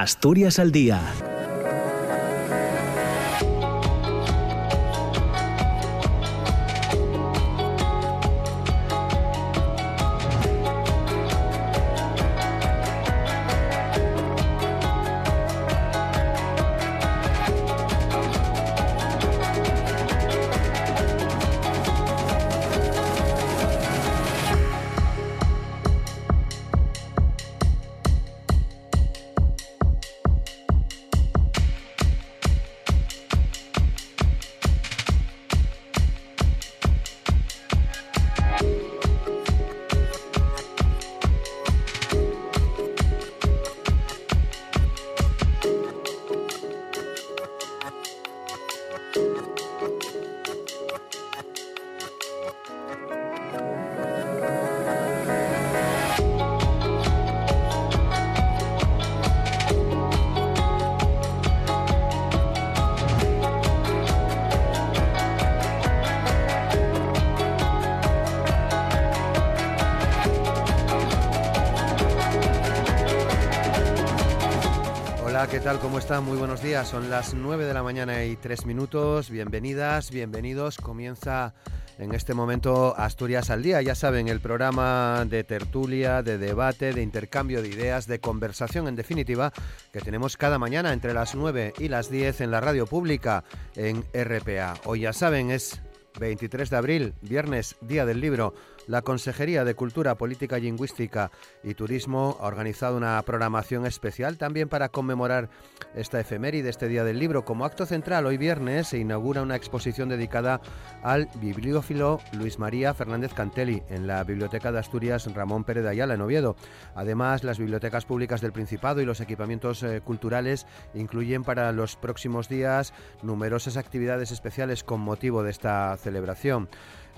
Asturias al Día. Muy buenos días. Son las 9 de la mañana y 3 minutos. Bienvenidas, bienvenidos. Comienza en este momento Asturias al Día. Ya saben, el programa de tertulia, de debate, de intercambio de ideas, de conversación, en definitiva, que tenemos cada mañana entre las 9 y las 10 en la radio pública en RPA. Hoy ya saben, es 23 de abril, viernes, Día del Libro. La Consejería de Cultura, Política Lingüística y Turismo ha organizado una programación especial también para conmemorar esta efeméride, este Día del Libro. Como acto central, hoy viernes se inaugura una exposición dedicada al bibliófilo Luis María Fernández Cantelli en la Biblioteca de Asturias Ramón Pérez de Ayala en Oviedo. Además, las bibliotecas públicas del Principado y los equipamientos eh, culturales incluyen para los próximos días numerosas actividades especiales con motivo de esta celebración.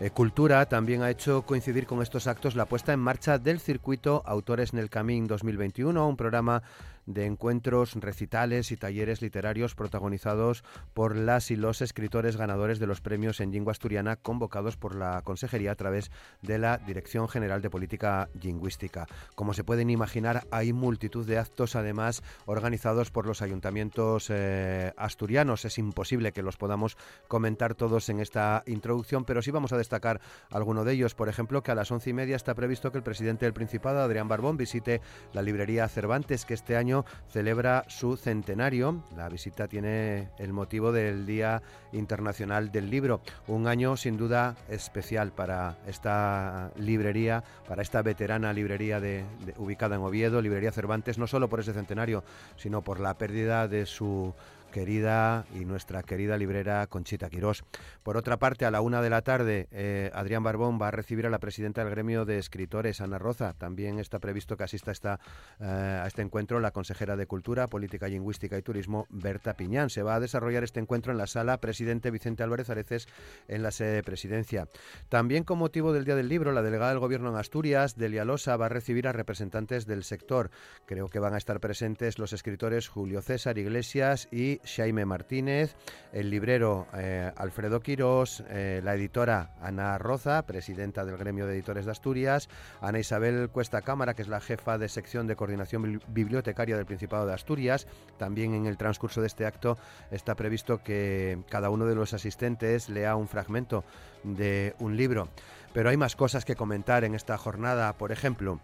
Eh, Cultura también ha hecho coincidir con estos actos la puesta en marcha del circuito Autores en el Camín 2021, un programa de encuentros, recitales y talleres literarios protagonizados por las y los escritores ganadores de los premios en lengua asturiana convocados por la Consejería a través de la Dirección General de Política Lingüística. Como se pueden imaginar, hay multitud de actos además organizados por los ayuntamientos eh, asturianos. Es imposible que los podamos comentar todos en esta introducción, pero sí vamos a destacar alguno de ellos. Por ejemplo, que a las once y media está previsto que el presidente del Principado, Adrián Barbón, visite la librería Cervantes, que este año celebra su centenario. La visita tiene el motivo del Día Internacional del Libro, un año sin duda especial para esta librería, para esta veterana librería de, ubicada en Oviedo, Librería Cervantes, no solo por ese centenario, sino por la pérdida de su querida y nuestra querida librera Conchita Quirós. Por otra parte, a la una de la tarde, eh, Adrián Barbón va a recibir a la presidenta del gremio de escritores, Ana Roza. También está previsto que asista esta, eh, a este encuentro la consejera de Cultura, Política Lingüística y Turismo, Berta Piñán. Se va a desarrollar este encuentro en la sala Presidente Vicente Álvarez Areces en la sede de presidencia. También con motivo del Día del Libro, la delegada del Gobierno en Asturias, Delia Losa, va a recibir a representantes del sector. Creo que van a estar presentes los escritores Julio César Iglesias y Jaime Martínez, el librero eh, Alfredo Quirós, eh, la editora Ana Roza, presidenta del Gremio de Editores de Asturias, Ana Isabel Cuesta Cámara, que es la jefa de sección de coordinación bibliotecaria del Principado de Asturias. También en el transcurso de este acto está previsto que cada uno de los asistentes lea un fragmento de un libro. Pero hay más cosas que comentar en esta jornada. Por ejemplo,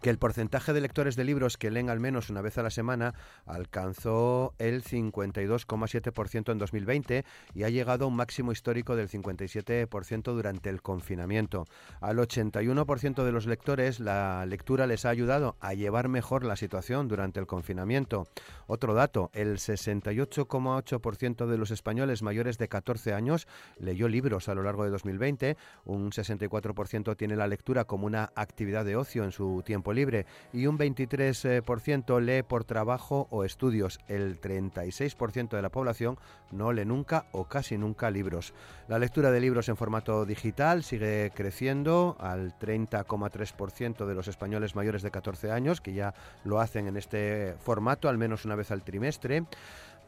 que el porcentaje de lectores de libros que leen al menos una vez a la semana alcanzó el 52,7% en 2020 y ha llegado a un máximo histórico del 57% durante el confinamiento. Al 81% de los lectores la lectura les ha ayudado a llevar mejor la situación durante el confinamiento. Otro dato, el 68,8% de los españoles mayores de 14 años leyó libros a lo largo de 2020, un 64% tiene la lectura como una actividad de ocio en su tiempo libre y un 23% lee por trabajo o estudios. El 36% de la población no lee nunca o casi nunca libros. La lectura de libros en formato digital sigue creciendo al 30,3% de los españoles mayores de 14 años que ya lo hacen en este formato al menos una vez al trimestre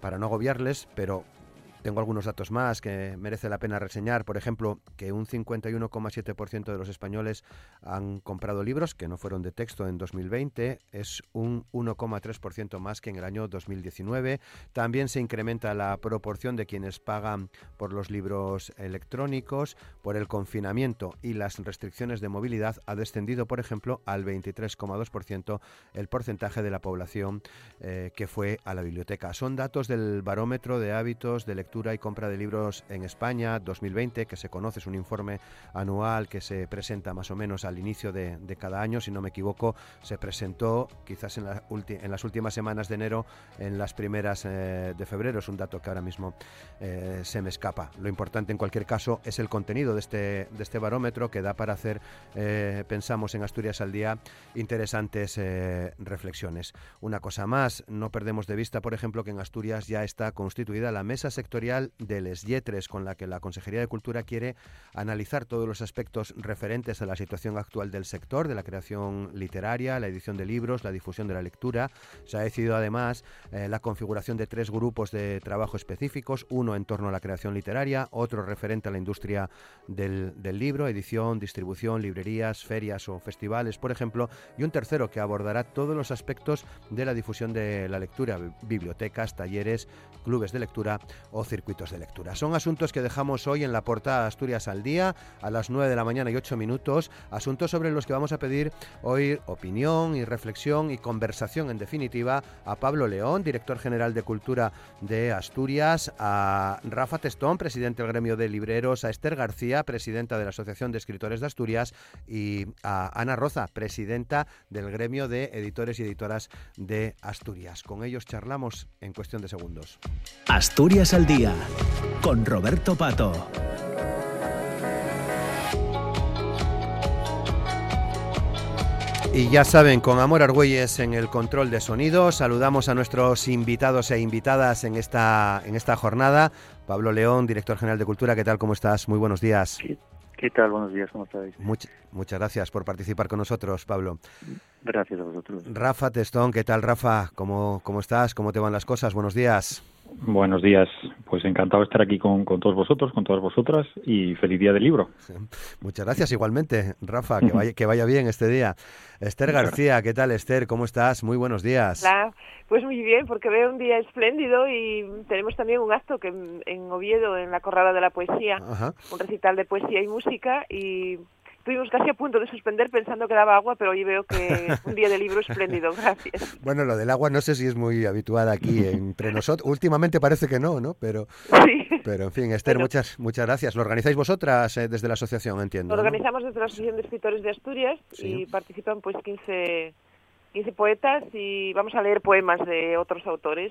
para no agobiarles, pero tengo algunos datos más que merece la pena reseñar. Por ejemplo, que un 51,7% de los españoles han comprado libros que no fueron de texto en 2020. Es un 1,3% más que en el año 2019. También se incrementa la proporción de quienes pagan por los libros electrónicos. Por el confinamiento y las restricciones de movilidad ha descendido, por ejemplo, al 23,2% el porcentaje de la población eh, que fue a la biblioteca. Son datos del barómetro de hábitos de lectura y compra de libros en España 2020, que se conoce, es un informe anual que se presenta más o menos al inicio de, cada año, si no me equivoco, se presentó quizás en, las últimas semanas de enero, en las primeras eh, de febrero, es un dato que ahora mismo eh, se me escapa. Lo importante en cualquier caso es el contenido de este, de este barómetro que da para hacer, eh, pensamos en Asturias al día, interesantes reflexiones. Una cosa más, no perdemos de vista, por ejemplo, que en Asturias ya está constituida la mesa sectorial de Les Yetres, con la que la Consejería de Cultura quiere analizar todos los aspectos referentes a la situación actual del sector, de la creación literaria, la edición de libros, la difusión de la lectura. Se ha decidido además eh, la configuración de tres grupos de trabajo específicos, uno en torno a la creación literaria, otro referente a la industria del, del libro, edición, distribución, librerías, ferias o festivales, por ejemplo, y un tercero que abordará todos los aspectos de la difusión de la lectura, bibliotecas, talleres, clubes de lectura o circuitos de lectura. Son asuntos que dejamos hoy en la portada Asturias al día a las 9 de la mañana y 8 minutos, asuntos sobre los que vamos a pedir hoy opinión y reflexión y conversación en definitiva a Pablo León, director general de Cultura de Asturias, a Rafa Testón, presidente del gremio de libreros, a Esther García, presidenta de la Asociación de Escritores de Asturias y a Ana Roza, presidenta del gremio de editores y editoras de Asturias. Con ellos charlamos en cuestión de segundos. Asturias al día con Roberto Pato. Y ya saben, con Amor Argüelles en el control de sonido, saludamos a nuestros invitados e invitadas en esta, en esta jornada. Pablo León, director general de Cultura, ¿qué tal? ¿Cómo estás? Muy buenos días. ¿Qué, tal? Buenos días, ¿cómo estáis? muchas gracias por participar con nosotros, Pablo. Gracias a vosotros. Rafa Testón, ¿qué tal, Rafa? ¿Cómo, cómo estás? ¿Cómo te van las cosas? Buenos días. Buenos días, pues encantado de estar aquí con, todos vosotros, con todas vosotras y feliz día del libro. Muchas gracias igualmente, Rafa, que vaya, que vaya bien este día. Esther García, ¿qué tal Esther? ¿Cómo estás? Muy buenos días. Hola, pues muy bien, porque veo un día espléndido y tenemos también un acto que en, Oviedo, en la Corrada de la Poesía, un recital de poesía y música y estuvimos casi a punto de suspender pensando que daba agua, pero hoy veo que un día de libro espléndido. Gracias. Bueno, lo del agua no sé si es muy habitual aquí entre nosotros. Últimamente parece que no, ¿no? Pero, sí. pero en fin, Esther, muchas muchas gracias. ¿Lo organizáis vosotras eh, desde la asociación, entiendo? Lo organizamos desde la Asociación de Escritores de Asturias y participan pues 15, 15 poetas y vamos a leer poemas de otros autores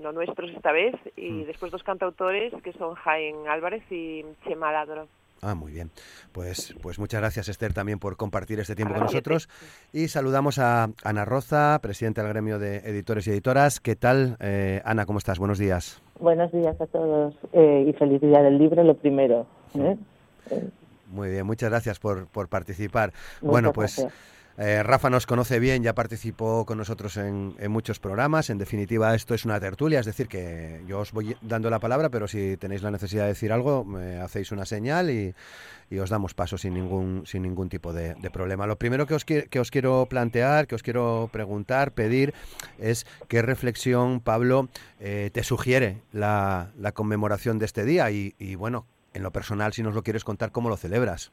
no nuestros esta vez, y mm. después dos cantautores que son Jaén Álvarez y Chema Ladro. Ah, muy bien. Pues, pues muchas gracias, Esther, también por compartir este tiempo con nosotros. Y saludamos a Ana Roza, presidenta del gremio de editores y editoras. ¿Qué tal, eh, Ana? ¿Cómo estás? Buenos días. Buenos días a todos eh, y feliz día del libro, lo primero. ¿eh? Muy bien, muchas gracias por, por participar. bueno, pues. Eh, Rafa nos conoce bien, ya participó con nosotros en, muchos programas. En definitiva, esto es una tertulia, es decir, que yo os voy dando la palabra, pero si tenéis la necesidad de decir algo, me hacéis una señal y, os damos paso sin ningún, sin ningún tipo de, problema. Lo primero que os, que os quiero plantear, que os quiero preguntar, pedir, es qué reflexión, Pablo, eh, te sugiere la, conmemoración de este día y, y, bueno, en lo personal, si nos lo quieres contar, cómo lo celebras.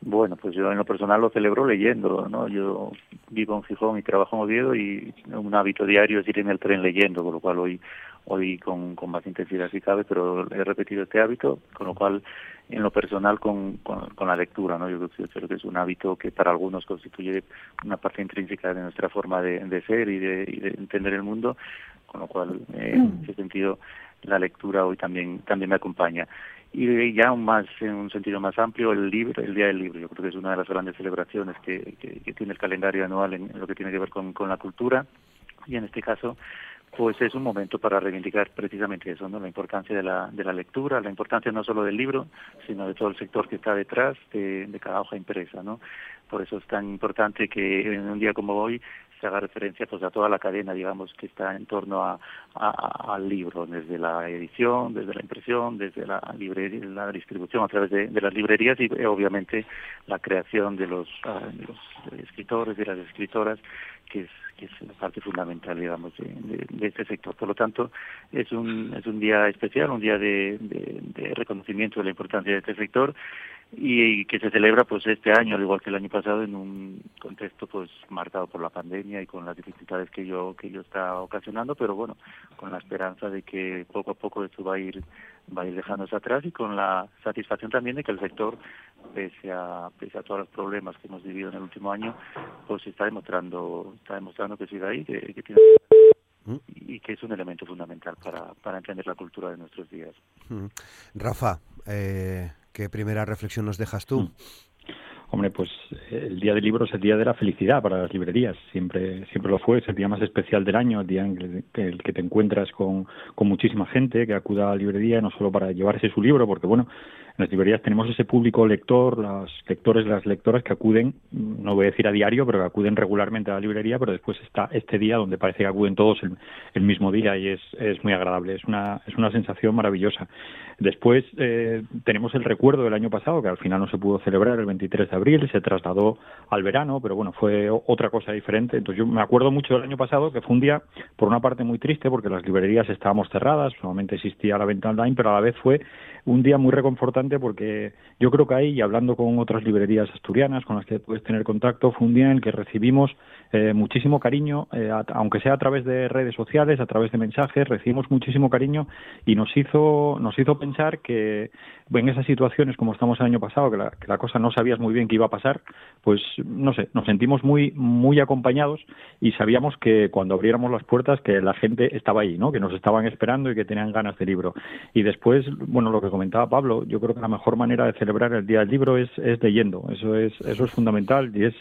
Bueno, pues yo en lo personal lo celebro leyendo, ¿no? Yo vivo en Gijón y trabajo en Oviedo y un hábito diario es ir en el tren leyendo, con lo cual hoy hoy con, más intensidad si cabe, pero he repetido este hábito, con lo cual en lo personal con, con, la lectura, ¿no? Yo creo que es un hábito que para algunos constituye una parte intrínseca de nuestra forma de, de ser y de, y de entender el mundo, con lo cual eh, en ese sentido la lectura hoy también también me acompaña y ya más en un sentido más amplio el libro el día del libro yo creo que es una de las grandes celebraciones que, que, tiene el calendario anual en, lo que tiene que ver con, con la cultura y en este caso pues es un momento para reivindicar precisamente eso, ¿no? La importancia de la, de la lectura, la importancia no solo del libro, sino de todo el sector que está detrás de, de cada hoja impresa, ¿no? Por eso es tan importante que en un día como hoy se haga referencia pues a toda la cadena, digamos, que está en torno a, al libro, desde la edición, desde la impresión, desde la librería, la distribución a través de, las librerías y eh, obviamente la creación de los, ah, los escritores, de las escritoras, que es que es la parte fundamental, digamos, de, este sector. Por lo tanto, es un, es un día especial, un día de, de, reconocimiento de la importancia de este sector y, que se celebra pues este año, al igual que el año pasado, en un contexto pues marcado por la pandemia y con las dificultades que yo que yo está ocasionando, pero bueno, con la esperanza de que poco a poco esto va a ir va a ir dejándose atrás y con la satisfacción también de que el sector, pese a, pese a todos los problemas que hemos vivido en el último año, pues está demostrando, está demostrando que sigue ahí, que, tiene y que es un elemento fundamental para, para entender la cultura de nuestros días. Rafa, eh, ¿qué primera reflexión nos dejas tú? Mm. Hombre, pues el día del libro es el día de la felicidad para las librerías. Siempre, siempre lo fue. Es el día más especial del año, el día en el que te encuentras con, con muchísima gente que acuda a la librería, no solo para llevarse su libro, porque bueno, en las librerías tenemos ese público lector, los lectores, las lectoras que acuden, no voy a decir a diario, pero que acuden regularmente a la librería, pero después está este día donde parece que acuden todos el, mismo día y es, muy agradable, es una, es una sensación maravillosa. Después eh, tenemos el recuerdo del año pasado, que al final no se pudo celebrar el 23 de abril, se trasladó al verano, pero bueno, fue otra cosa diferente. Entonces yo me acuerdo mucho del año pasado, que fue un día, por una parte, muy triste, porque las librerías estábamos cerradas, solamente existía la venta online, pero a la vez fue un día muy reconfortante porque yo creo que ahí, y hablando con otras librerías asturianas con las que puedes tener contacto, fue un día en el que recibimos eh, muchísimo cariño, eh, aunque sea a través de redes sociales, a través de mensajes, recibimos muchísimo cariño y nos hizo, nos hizo pensar que en esas situaciones como estamos el año pasado, que la, que la cosa no sabías muy bien qué iba a pasar, pues no sé, nos sentimos muy, muy acompañados y sabíamos que cuando abriéramos las puertas que la gente estaba ahí, ¿no? que nos estaban esperando y que tenían ganas de libro. Y después, bueno, lo que comentaba Pablo, yo creo que la mejor manera de celebrar el Día del Libro es, es leyendo, eso es, eso es fundamental y es,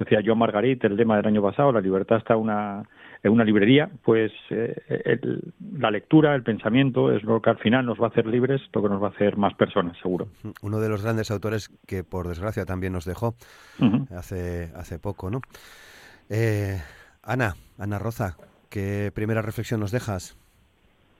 decía yo Margarita, el tema del año pasado, la libertad está una en una librería, pues eh, la lectura, el pensamiento es lo que al final nos va a hacer libres, lo que nos va a hacer más personas, seguro. Uno de los grandes autores que por desgracia también nos dejó hace, hace poco, ¿no? Eh, Ana, Ana Roza, ¿qué primera reflexión nos dejas?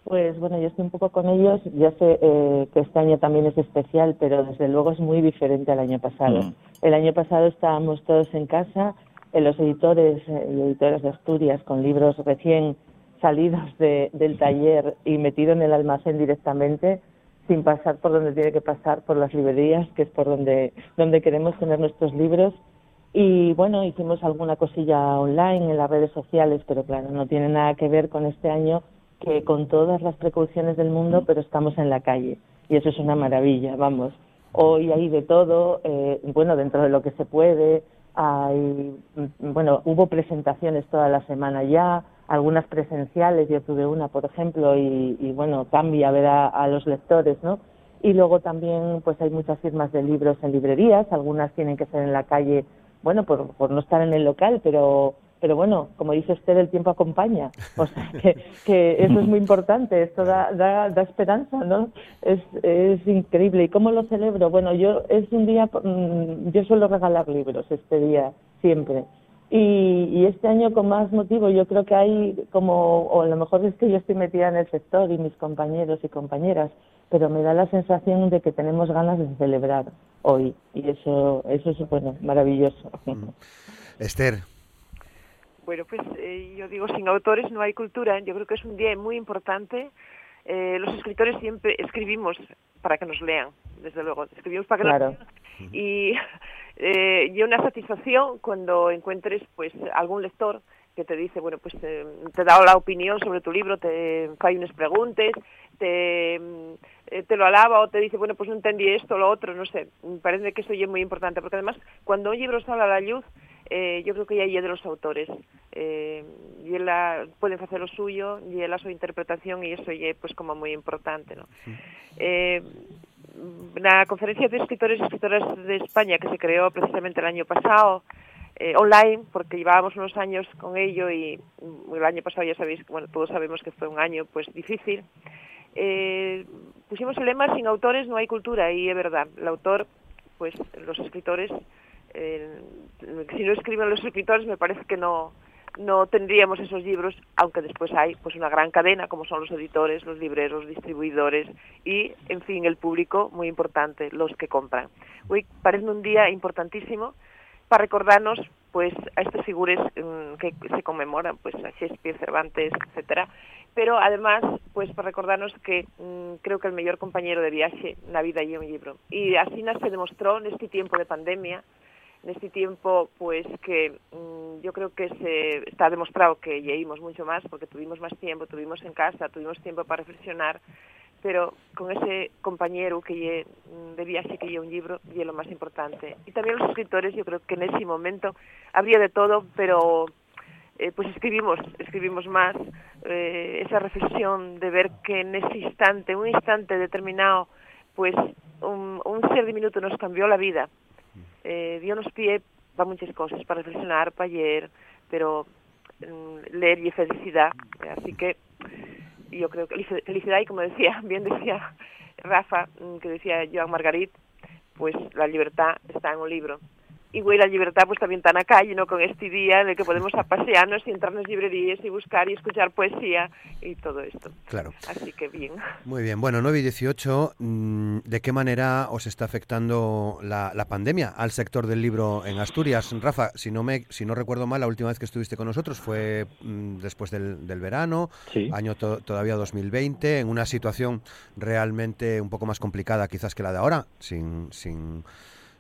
Pues bueno, yo estoy un poco con ellos. Ya sé eh, que este año también es especial, pero desde luego es muy diferente al año pasado. El año pasado estábamos todos en casa, en los editores eh, y editoras de Asturias con libros recién salidos del taller y metido en el almacén directamente sin pasar por donde tiene que pasar, por las librerías, que es por donde, donde queremos tener nuestros libros. Y bueno, hicimos alguna cosilla online en las redes sociales, pero claro, no tiene nada que ver con este año que con todas las precauciones del mundo, pero estamos en la calle. Y eso es una maravilla, vamos. Hoy hay de todo, eh, bueno, dentro de lo que se puede, hay, bueno, hubo presentaciones toda la semana ya, algunas presenciales, yo tuve una, por ejemplo, y, bueno, cambia ver a, los lectores, ¿no? Y luego también, pues hay muchas firmas de libros en librerías, algunas tienen que ser en la calle, bueno, por, por no estar en el local, pero pero bueno, como dice usted, el tiempo acompaña. O sea, que, eso es muy importante, esto da, da, da esperanza, ¿no? Es, increíble. ¿Y cómo lo celebro? Bueno, yo es un día, mm, yo suelo regalar libros este día, siempre. Y, y este año con más motivo, yo creo que hay como, o a lo mejor es que yo estoy metida en el sector y mis compañeros y compañeras, pero me da la sensación de que tenemos ganas de celebrar hoy. Y eso, eso es, bueno, maravilloso. Esther, bueno, pues eh, yo digo, sin autores no hay cultura. Yo creo que es un día muy importante. Eh, los escritores siempre escribimos para que nos lean, desde luego. Escribimos para que nos lean. Y, eh, y una satisfacción cuando encuentres pues algún lector que te dice, bueno, pues te, da la opinión sobre tu libro, te hay unas preguntas, te, te lo alaba o te dice, bueno, pues no entendí esto lo otro, no sé. Me parece que eso ya es muy importante, porque además cuando un libro sale a la luz, eh, yo creo que ya hay de los autores eh, y la, pueden hacer lo suyo y la su interpretación y eso ya pues como muy importante ¿no? Eh, la conferencia de escritores y escritoras de España que se creó precisamente el año pasado eh, online porque llevábamos unos años con ello y el año pasado ya sabéis bueno todos sabemos que fue un año pues difícil eh, pusimos el lema sin autores no hay cultura y es verdad el autor pues los escritores si no escriben los escritores me parece que no no tendríamos esos libros, aunque después hay pues una gran cadena como son los editores, los libreros, distribuidores y, en fin, el público muy importante, los que compran. Hoy parece un día importantísimo para recordarnos pues a estas figuras mm, que se conmemoran, pues a Shakespeare, Cervantes, etcétera, pero además pues para recordarnos que mm, creo que el mejor compañero de viaje la vida y un libro. Y así se demostró en este tiempo de pandemia, en este tiempo pues que mm, yo creo que se está demostrado que llevamos mucho más porque tuvimos más tiempo, tuvimos en casa, tuvimos tiempo para reflexionar, pero con ese compañero que lle, mm, de viaje que lle un libro y lo más importante. Y también los escritores, yo creo que en ese momento habría de todo, pero eh, pues escribimos, escribimos más eh, esa reflexión de ver que en ese instante, un instante determinado, pues un, un ser diminuto nos cambió la vida eh, nos pie para muchas cosas, para reflexionar, para ayer, pero mm, leer y felicidad. Así que yo creo que felicidad y como decía, bien decía Rafa, mm, que decía Joan Margarit, pues la libertad está en un libro y güey, la libertad pues también está en la calle, ¿no? Con este día en el que podemos pasearnos y entrar en las librerías y buscar y escuchar poesía y todo esto. Claro. Así que bien. Muy bien. Bueno, 9 y 18, mm, ¿de qué manera os está afectando la, pandemia al sector del libro en Asturias? Rafa, si no me si no recuerdo mal, la última vez que estuviste con nosotros fue mm, después del, del verano, año todavía 2020, en una situación realmente un poco más complicada quizás que la de ahora, sin... sin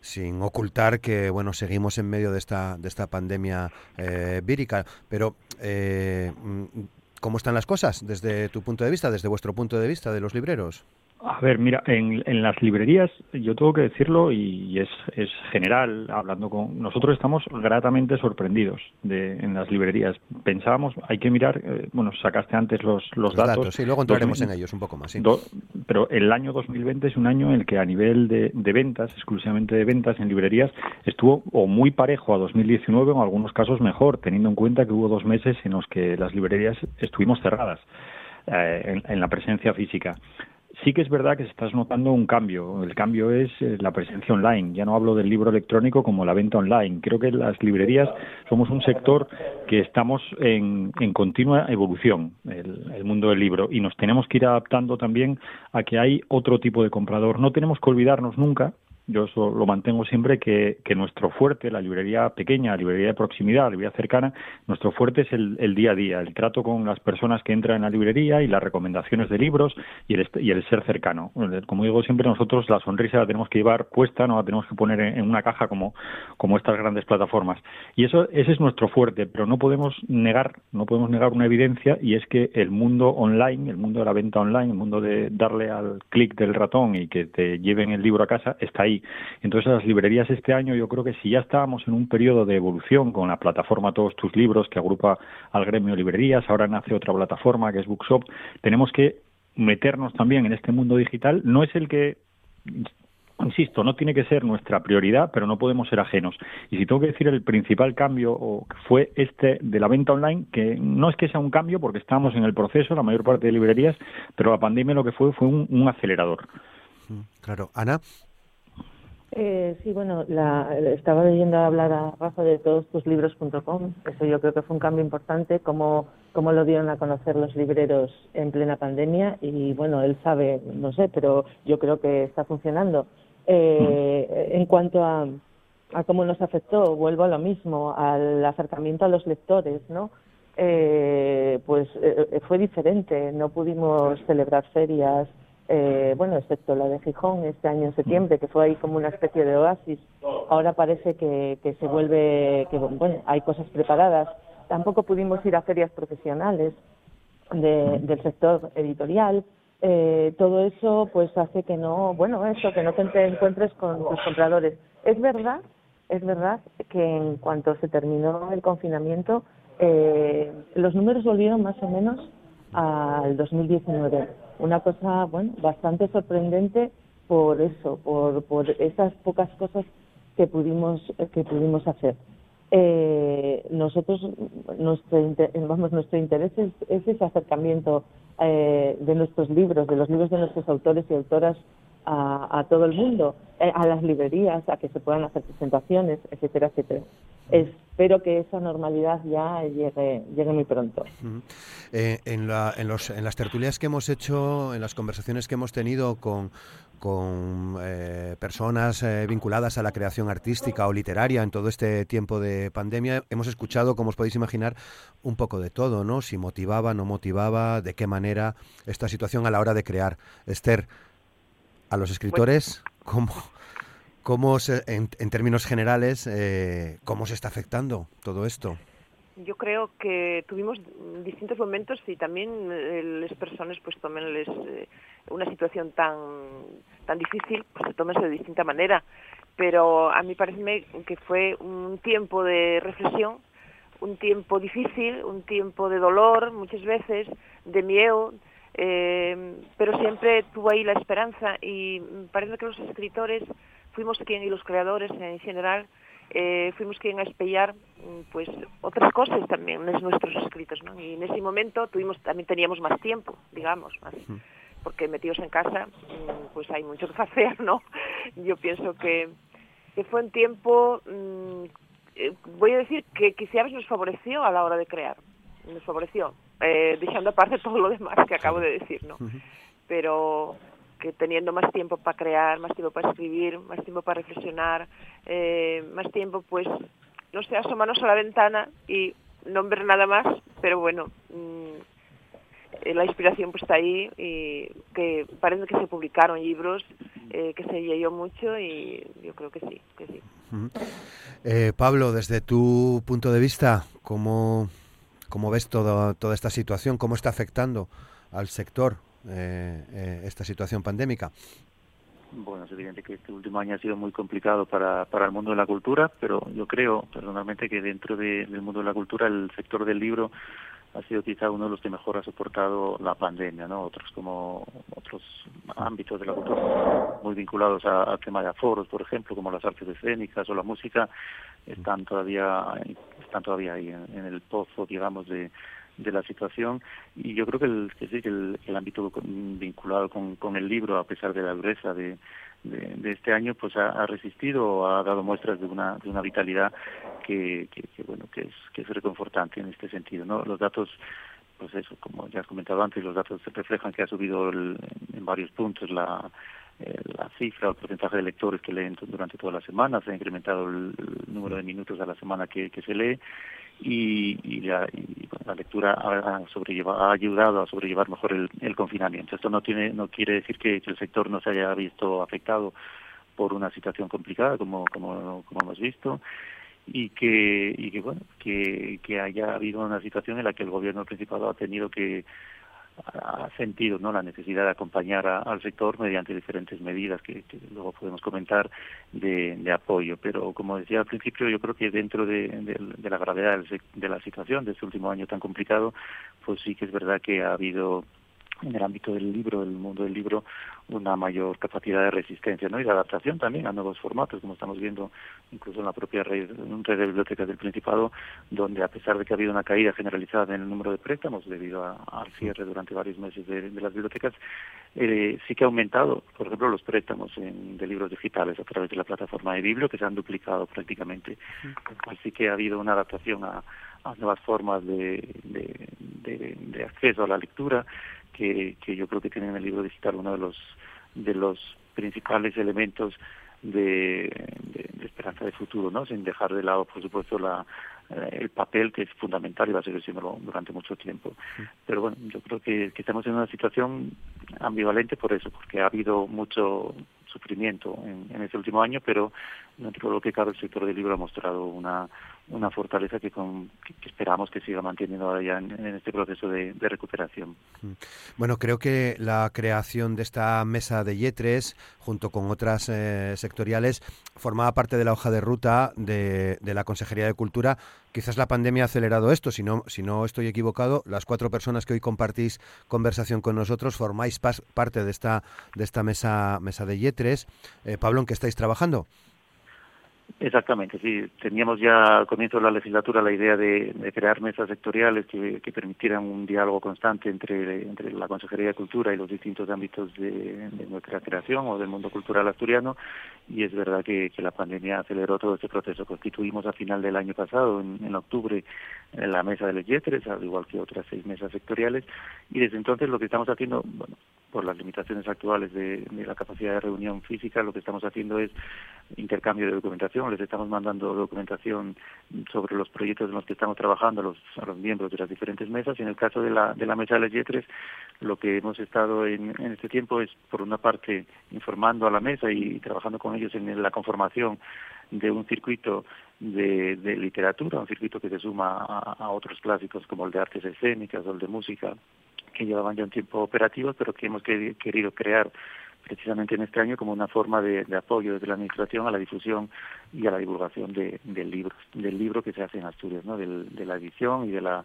sin ocultar que bueno seguimos en medio de esta de esta pandemia eh, vírica. Pero eh, mm, cómo están las cosas desde tu punto de vista desde vuestro punto de vista de los libreros a ver, mira, en, en, las librerías, yo tengo que decirlo y es, es general, hablando con. Nosotros estamos gratamente sorprendidos de, en las librerías. Pensábamos, hay que mirar, eh, bueno, sacaste antes los, los, datos. Sí, luego entraremos en ellos un poco más. Sí. pero el año 2020 es un año en el que a nivel de, de, ventas, exclusivamente de ventas en librerías, estuvo o muy parejo a 2019 o en algunos casos mejor, teniendo en cuenta que hubo dos meses en los que las librerías estuvimos cerradas. Eh, en, en, la presencia física. Sí que es verdad que se notando un cambio. El cambio es eh, la presencia online. Ya no hablo del libro electrónico como la venta online. Creo que las librerías somos un sector que estamos en, continua evolución, el, el, mundo del libro, y nos tenemos que ir adaptando también a que hay otro tipo de comprador. No tenemos que olvidarnos nunca yo eso lo mantengo siempre, que, nuestro fuerte, la librería pequeña, la librería de proximidad, la librería cercana, nuestro fuerte es el, el, día a día, el trato con las personas que entran en la librería y las recomendaciones de libros y el, y el ser cercano. Como digo siempre, nosotros la sonrisa la tenemos que llevar puesta, no la tenemos que poner en, una caja como, como estas grandes plataformas. Y eso ese es nuestro fuerte, pero no podemos negar, no podemos negar una evidencia y es que el mundo online, el mundo de la venta online, el mundo de darle al clic del ratón y que te lleven el libro a casa, está ahí entonces las librerías este año yo creo que si ya estábamos en un periodo de evolución con la plataforma Todos tus libros que agrupa al gremio librerías, ahora nace otra plataforma que es Bookshop, tenemos que meternos también en este mundo digital. No es el que insisto, no tiene que ser nuestra prioridad, pero no podemos ser ajenos. Y si tengo que decir el principal cambio fue este de la venta online, que no es que sea un cambio porque estábamos en el proceso, la mayor parte de librerías, pero la pandemia lo que fue fue un, un acelerador. Claro, Ana. Eh, sí, bueno, la, estaba leyendo hablar a Rafa de todos tus libros.com. Eso yo creo que fue un cambio importante, como, como lo dieron a conocer los libreros en plena pandemia. Y bueno, él sabe, no sé, pero yo creo que está funcionando. Eh, en cuanto a, a cómo nos afectó, vuelvo a lo mismo, al acercamiento a los lectores, ¿no? Eh, pues eh, fue diferente. No pudimos celebrar ferias eh, bueno, excepto la de Gijón este año en septiembre, que fue ahí como una especie de oasis. Ahora parece que, que se vuelve, que bueno, hay cosas preparadas. Tampoco pudimos ir a ferias profesionales del sector editorial. Eh, todo eso pues hace que no, bueno, eso, que no te encuentres con tus compradores. Es verdad, es verdad que en cuanto se terminó el confinamiento, eh, los números volvieron más o menos al 2019 una cosa, bueno, bastante sorprendente por eso, por, por esas pocas cosas que pudimos, que pudimos hacer. Eh, nosotros, nuestro, vamos, nuestro interés es, ese acercamiento eh, de nuestros libros, de los libros de nuestros autores y autoras a, a todo el mundo, eh, a las librerías, a que se puedan hacer presentaciones, etcétera, etcétera. espero que esa normalidad ya llegue, llegue muy pronto. Eh, en, la, en, los, en las tertulias que hemos hecho, en las conversaciones que hemos tenido con, con eh, personas eh, vinculadas a la creación artística o literaria en todo este tiempo de pandemia. Hemos escuchado, como os podéis imaginar, un poco de todo, ¿no? Si motivaba, no motivaba, de qué manera esta situación a la hora de crear. Esther, a los escritores, ¿cómo, cómo en, en, términos generales, eh, cómo se está afectando todo esto? yo creo que tuvimos distintos momentos y también eh, las personas pues tomenles eh, una situación tan tan difícil pues se tomen de distinta manera pero a mí parece que fue un tiempo de reflexión un tiempo difícil un tiempo de dolor muchas veces de miedo eh, pero siempre tuvo ahí la esperanza y parece que los escritores fuimos quien y los creadores en general eh, fuimos quien a espellar mm, pues otras cosas también en nuestros escritos ¿no? y en ese momento tuvimos también teníamos más tiempo digamos más, porque metidos en casa mm, pues hay mucho que hacer no yo pienso que, que fue un tiempo mm, eh, voy a decir que quizás nos favoreció a la hora de crear nos favoreció eh, dejando aparte todo lo demás que acabo de decir no pero que teniendo más tiempo para crear, más tiempo para escribir, más tiempo para reflexionar, eh, más tiempo, pues, no sé, asomarnos a la ventana y no ver nada más, pero bueno, mmm, la inspiración pues está ahí y que parece que se publicaron libros, eh, que se leyó mucho y yo creo que sí, que sí. eh, Pablo, desde tu punto de vista, ¿cómo, cómo ves todo, toda esta situación? ¿Cómo está afectando al sector eh, eh, esta situación pandémica? Bueno, es evidente que este último año ha sido muy complicado para, para el mundo de la cultura, pero yo creo personalmente que dentro de, del mundo de la cultura el sector del libro ha sido quizá uno de los que mejor ha soportado la pandemia, ¿no? Otros como otros ámbitos de la cultura muy vinculados al tema de aforos, por ejemplo, como las artes escénicas o la música, están todavía están todavía ahí en el pozo, digamos, de, de la situación y yo creo que el, que sí, que el, el ámbito vinculado con, con el libro, a pesar de la dureza de, de, este año, pues ha, resistido, ha dado muestras de una, de una vitalidad que, que, bueno, que es, que es reconfortante en este sentido, ¿no? Los datos pues eso, como ya has comentado antes, los datos reflejan que ha subido en varios puntos la, la cifra el porcentaje de lectores que leen durante toda la semana, se ha incrementado el, número de minutos a la semana que, que se lee y, y, la, la, lectura ha, ha, ayudado a sobrellevar mejor el, confinamiento. Esto no tiene no quiere decir que, el sector no se haya visto afectado por una situación complicada como como, como hemos visto y que y que bueno que, que haya habido una situación en la que el gobierno principal ha tenido que ha sentido no la necesidad de acompañar al sector mediante diferentes medidas que, luego podemos comentar de, de, apoyo. Pero como decía al principio yo creo que dentro de, de la gravedad de la situación de este último año tan complicado pues sí que es verdad que ha habido en el ámbito del libro, del mundo del libro, una mayor capacidad de resistencia ¿no? y de adaptación también a nuevos formatos, como estamos viendo incluso en la propia red, red de bibliotecas del Principado, donde a pesar de que ha habido una caída generalizada en el número de préstamos debido al cierre durante varios meses de, las bibliotecas, eh, sí que ha aumentado, por ejemplo, los préstamos de libros digitales a través de la plataforma de Biblio, que se han duplicado prácticamente. Así que ha habido una adaptación a, nuevas formas de, de acceso a la lectura que, que yo creo que tiene en el libro digital uno de los de los principales elementos de, de, esperanza de futuro, ¿no? Sin dejar de lado, por supuesto, la, eh, el papel que es fundamental y va a seguir siendo durante mucho tiempo. Pero bueno, yo creo que, que, estamos en una situación ambivalente por eso, porque ha habido mucho sufrimiento en, en este último año, pero dentro de lo que cabe el sector del libro ha mostrado una, una fortaleza que, con, que, esperamos que siga manteniendo ahora ya en, este proceso de, de, recuperación. Mm. Bueno, creo que la creación de esta mesa de Yetres, junto con otras eh, sectoriales, formaba parte de la hoja de ruta de, de, la Consejería de Cultura. Quizás la pandemia ha acelerado esto, si no, si no estoy equivocado, las cuatro personas que hoy compartís conversación con nosotros formáis parte de esta, de esta mesa, mesa de Yetres. Eh, Pablo, ¿en qué estáis trabajando? Exactamente, sí. Teníamos ya al comienzo de la legislatura la idea de, crear mesas sectoriales que, permitieran un diálogo constante entre, entre la Consejería de Cultura y los distintos ámbitos de, nuestra creación o del mundo cultural asturiano. Y es verdad que, la pandemia aceleró todo este proceso. Constituimos a final del año pasado, en, octubre, en la mesa de los yetres, al igual que otras seis mesas sectoriales. Y desde entonces lo que estamos haciendo, bueno, por las limitaciones actuales de, la capacidad de reunión física, lo que estamos haciendo es intercambio de documentación. Les estamos mandando documentación sobre los proyectos en los que estamos trabajando a los, miembros de las diferentes mesas. Y en el caso de la, de la mesa de las Yetres, lo que hemos estado en, en este tiempo es, por una parte, informando a la mesa y trabajando con ellos en la conformación de un circuito de, de literatura, un circuito que se suma a, a otros clásicos como el de artes escénicas o el de música que llevaban ya un tiempo operativos, pero que hemos querido crear precisamente en este año como una forma de, apoyo desde la administración a la difusión y a la divulgación de, del libro, del libro que se hace en Asturias, ¿no? de la edición y de la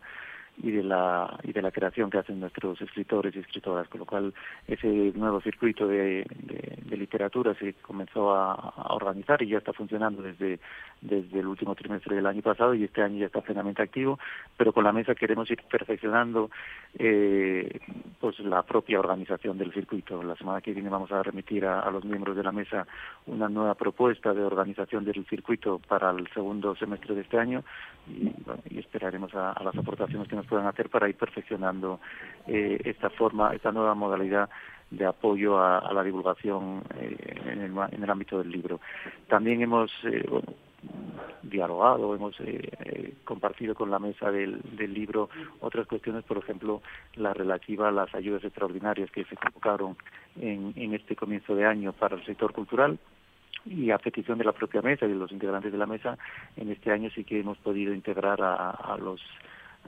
y de la y de la creación que hacen nuestros escritores y escritoras con lo cual ese nuevo circuito de, de, literatura se comenzó a, organizar y ya está funcionando desde desde el último trimestre del año pasado y este año ya está plenamente activo pero con la mesa queremos ir perfeccionando eh, pues la propia organización del circuito. La semana que viene vamos a remitir a, los miembros de la mesa una nueva propuesta de organización del circuito para el segundo semestre de este año y, esperaremos a las aportaciones que nos puedan hacer para ir perfeccionando eh, esta forma, esta nueva modalidad de apoyo a, la divulgación eh, en, el, en, el, ámbito del libro. También hemos eh, dialogado, hemos compartido con la mesa del, del, libro otras cuestiones, por ejemplo, la relativa a las ayudas extraordinarias que se convocaron en, este comienzo de año para el sector cultural, y a petición de la propia mesa y de los integrantes de la mesa, en este año sí que hemos podido integrar a los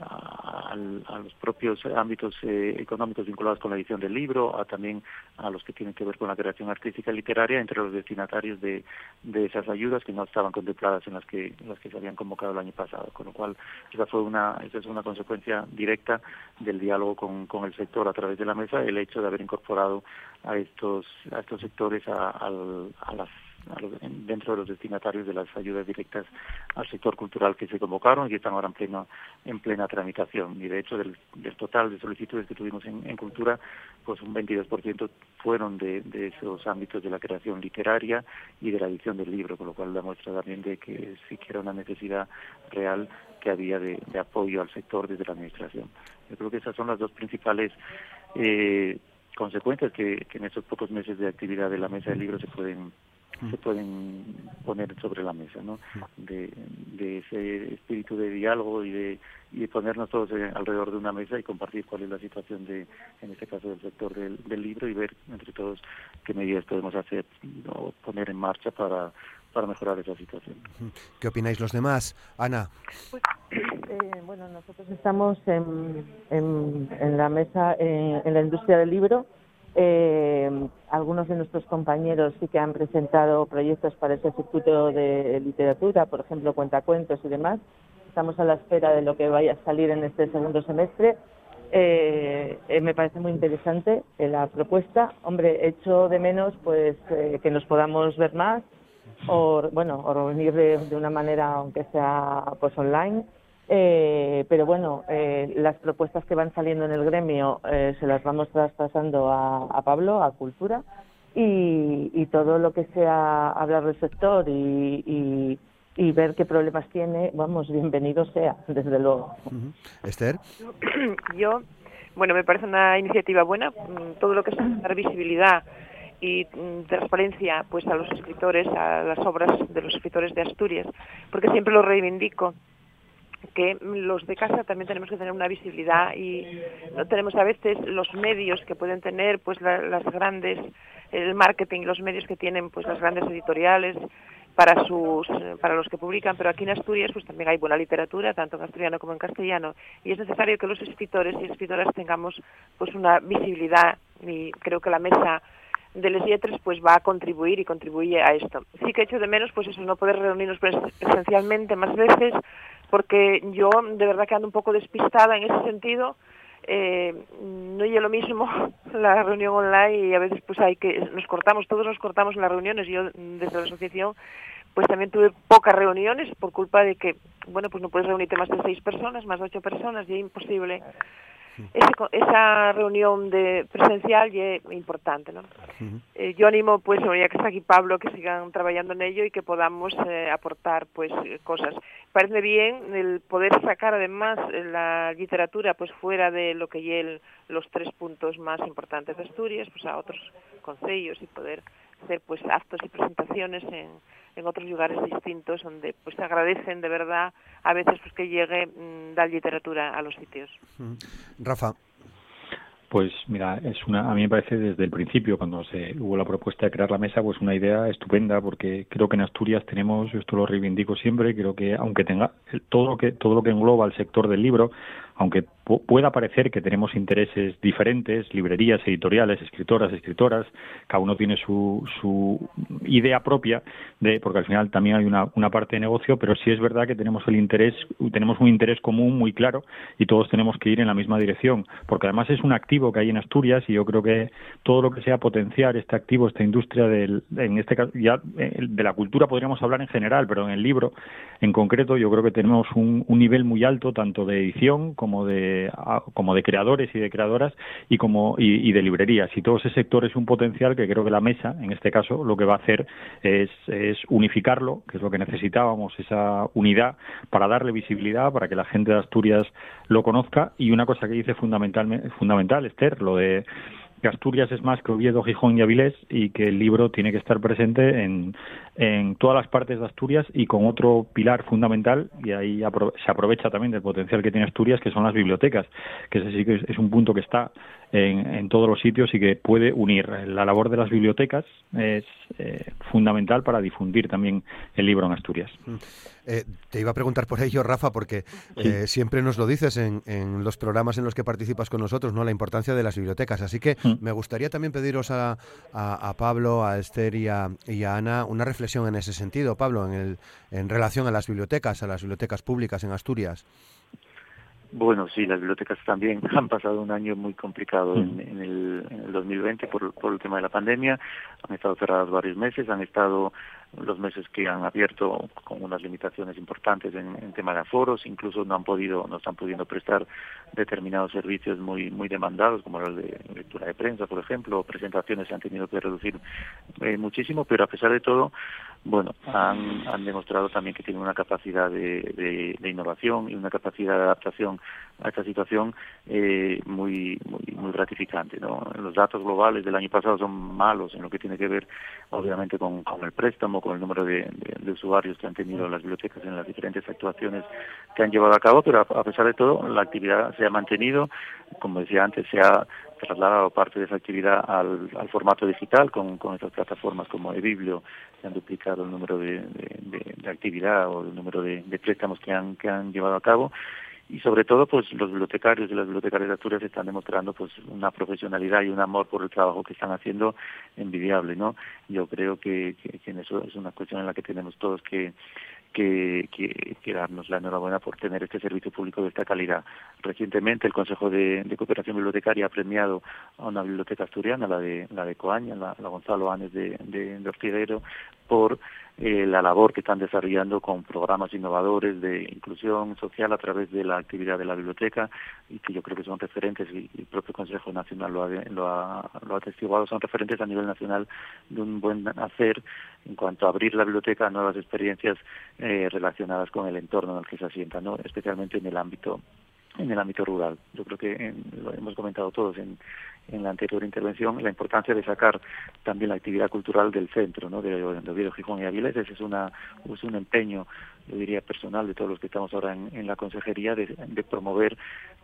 a, los propios ámbitos eh, económicos vinculados con la edición del libro, a también a los que tienen que ver con la creación artística literaria, entre los destinatarios de, de esas ayudas que no estaban contempladas en las que las que se habían convocado el año pasado. Con lo cual, esa fue una esa es una consecuencia directa del diálogo con, con el sector a través de la mesa, el hecho de haber incorporado a estos a estos sectores a, a las dentro de los destinatarios de las ayudas directas al sector cultural que se convocaron y están ahora en pleno en plena tramitación. Y de hecho del, total de solicitudes que tuvimos en, cultura pues un 22% fueron de, esos ámbitos de la creación literaria y de la edición del libro con lo cual da muestra también de que sí que era una necesidad real que había de, apoyo al sector desde la administración. Yo creo que esas son las dos principales eh, consecuencias que, que en estos pocos meses de actividad de la mesa del libro se pueden se pueden poner sobre la mesa, ¿no? De, de ese espíritu de diálogo y de, y ponernos todos alrededor de una mesa y compartir cuál es la situación de, en este caso del sector del, del libro y ver entre todos qué medidas podemos hacer o poner en marcha para para mejorar esa situación. ¿Qué opináis los demás? Ana. Pues, eh, bueno, nosotros estamos en, en, en la mesa en, en la industria del libro eh, algunos de nuestros compañeros sí que han presentado proyectos para ese circuito de literatura, por ejemplo, cuentacuentos y demás. Estamos a la espera de lo que vaya a salir en este segundo semestre. Eh, eh, me parece muy interesante la propuesta. Hombre, echo de menos pues que nos podamos ver más o bueno o reunir de, de, una manera aunque sea pues online eh, pero bueno, eh, las propuestas que van saliendo en el gremio eh, se las vamos traspasando a, a Pablo, a Cultura, y, y, todo lo que sea hablar del sector y, y, y, ver qué problemas tiene, vamos, bienvenido sea, desde luego. Esther. Yo, bueno, me parece una iniciativa buena, mm, todo lo que es dar visibilidad y mm, transparencia pues a los escritores, a las obras de los escritores de Asturias, porque siempre lo reivindico que los de casa también tenemos que tener una visibilidad y no tenemos a veces los medios que pueden tener pues las grandes el marketing los medios que tienen pues las grandes editoriales para sus para los que publican. Pero aquí en Asturias pues también hay buena literatura tanto en asturiano como en castellano. Y es necesario que los escritores y escritoras tengamos pues una visibilidad. Y creo que la mesa de Les Yetres pues va a contribuir y contribuye a esto. Sí que echo de menos pues eso, no poder reunirnos presencialmente más veces, porque yo de verdad que ando un poco despistada en ese sentido. Eh, no es lo mismo la reunión online y a veces pues hay que nos cortamos todos nos cortamos en las reuniones yo desde la asociación pues también tuve pocas reuniones por culpa de que, bueno, pues no puedes reunirte más de seis personas, más de ocho personas, y es imposible esa reunión de presencial es importante, ¿no? eh, yo animo, pues, ya que está aquí Pablo, que sigan trabajando en ello y que podamos eh, aportar, pues, cosas. Parece bien el poder sacar, además, la literatura, pues, fuera de lo que el los tres puntos más importantes de Asturias, pues, a otros consejos y poder hacer, pues, actos y presentaciones en en otros lugares distintos donde pues se agradecen de verdad a veces pues que llegue mm, la literatura a los sitios. Rafa. Pues mira, es una, a mí me parece desde el principio, cuando se hubo la propuesta de crear la mesa, pues una idea estupenda, porque creo que en Asturias tenemos, esto lo reivindico siempre, creo que aunque tenga todo lo que todo lo que engloba el sector del libro, aunque pueda parecer que tenemos intereses diferentes, librerías, editoriales, escritoras, escritoras, cada uno tiene su, su idea propia, de, porque al final también hay una, una, parte de negocio, pero sí es verdad que tenemos el interés, tenemos un interés común muy claro y todos tenemos que ir en la misma dirección, porque además es un activo que hay en Asturias y yo creo que todo lo que sea potenciar este activo, esta industria del, en este caso, ya eh, de la cultura podríamos hablar en general, pero en el libro en concreto yo creo que tenemos un, un nivel muy alto tanto de edición como de como de creadores y de creadoras y como y, de librerías. Y todo ese sector es un potencial que creo que la mesa en este caso lo que va a hacer es, es unificarlo que es lo que necesitábamos esa unidad para darle visibilidad para que la gente de Asturias lo conozca. Y una cosa que dice fundamental fundamental Esther lo de que Asturias es más que Oviedo, Gijón y Avilés y que el libro tiene que estar presente en, en todas las partes de Asturias y con otro pilar fundamental, y ahí se aprovecha también del potencial que tiene Asturias, que son las bibliotecas, que ese sí que es un punto que está en, todos los sitios y que puede unir. La labor de las bibliotecas es eh, fundamental para difundir también el libro en Asturias. Mm. Eh, te iba a preguntar por ello, Rafa, porque eh, siempre nos lo dices en, los programas en los que participas con nosotros, ¿no? La importancia de las bibliotecas. Así que me gustaría también pediros a, Pablo, a Esther y a, Ana una reflexión en ese sentido, Pablo, en, el, en relación a las bibliotecas, a las bibliotecas públicas en Asturias. Bueno, sí, las bibliotecas también han pasado un año muy complicado en, en, el, en el 2020 por, por el tema de la pandemia. Han estado cerradas varios meses, han estado los meses que han abierto con unas limitaciones importantes en, tema de aforos, incluso no han podido, no están pudiendo prestar determinados servicios muy muy demandados, como el de lectura de prensa, por ejemplo, presentaciones se han tenido que reducir eh, muchísimo, pero a pesar de todo, bueno, han, demostrado también que tienen una capacidad de, de, innovación y una capacidad de adaptación a esta situación eh, muy, muy muy gratificante. ¿no? Los datos globales del año pasado son malos en lo que tiene que ver, obviamente, con, con el préstamo con el número de, usuarios que han tenido las bibliotecas en las diferentes actuaciones que han llevado a cabo, pero a, pesar de todo la actividad se ha mantenido, como decía antes, se ha trasladado parte de esa actividad al, formato digital con, con estas plataformas como eBiblio, que han duplicado el número de, actividad o el número de, préstamos que han, que han llevado a cabo. Y sobre todo pues los bibliotecarios y las bibliotecarias de Asturias están demostrando pues una profesionalidad y un amor por el trabajo que están haciendo envidiable no yo creo que, que, en eso es una cuestión en la que tenemos todos que que, que, darnos la enhorabuena por tener este servicio público de esta calidad. Recientemente el Consejo de, Cooperación Bibliotecaria ha premiado a una biblioteca asturiana, la de la de Coaña, la, Gonzalo Anes de, de, de Ortiguero, por eh, la labor que están desarrollando con programas innovadores de inclusión social a través de la actividad de la biblioteca y que yo creo que son referentes y, el propio Consejo Nacional lo ha, lo, ha, lo ha atestiguado, son referentes a nivel nacional de un buen hacer en cuanto a abrir la biblioteca a nuevas experiencias eh, relacionadas con el entorno en el que se asienta, ¿no? especialmente en el ámbito en el ámbito rural. Yo creo que lo hemos comentado todos en, en la anterior intervención, la importancia de sacar también la actividad cultural del centro, ¿no? de, de Oviedo, Gijón y Avilés. Ese es, una, es un empeño, yo diría, personal de todos los que estamos ahora en, la consejería de, de, promover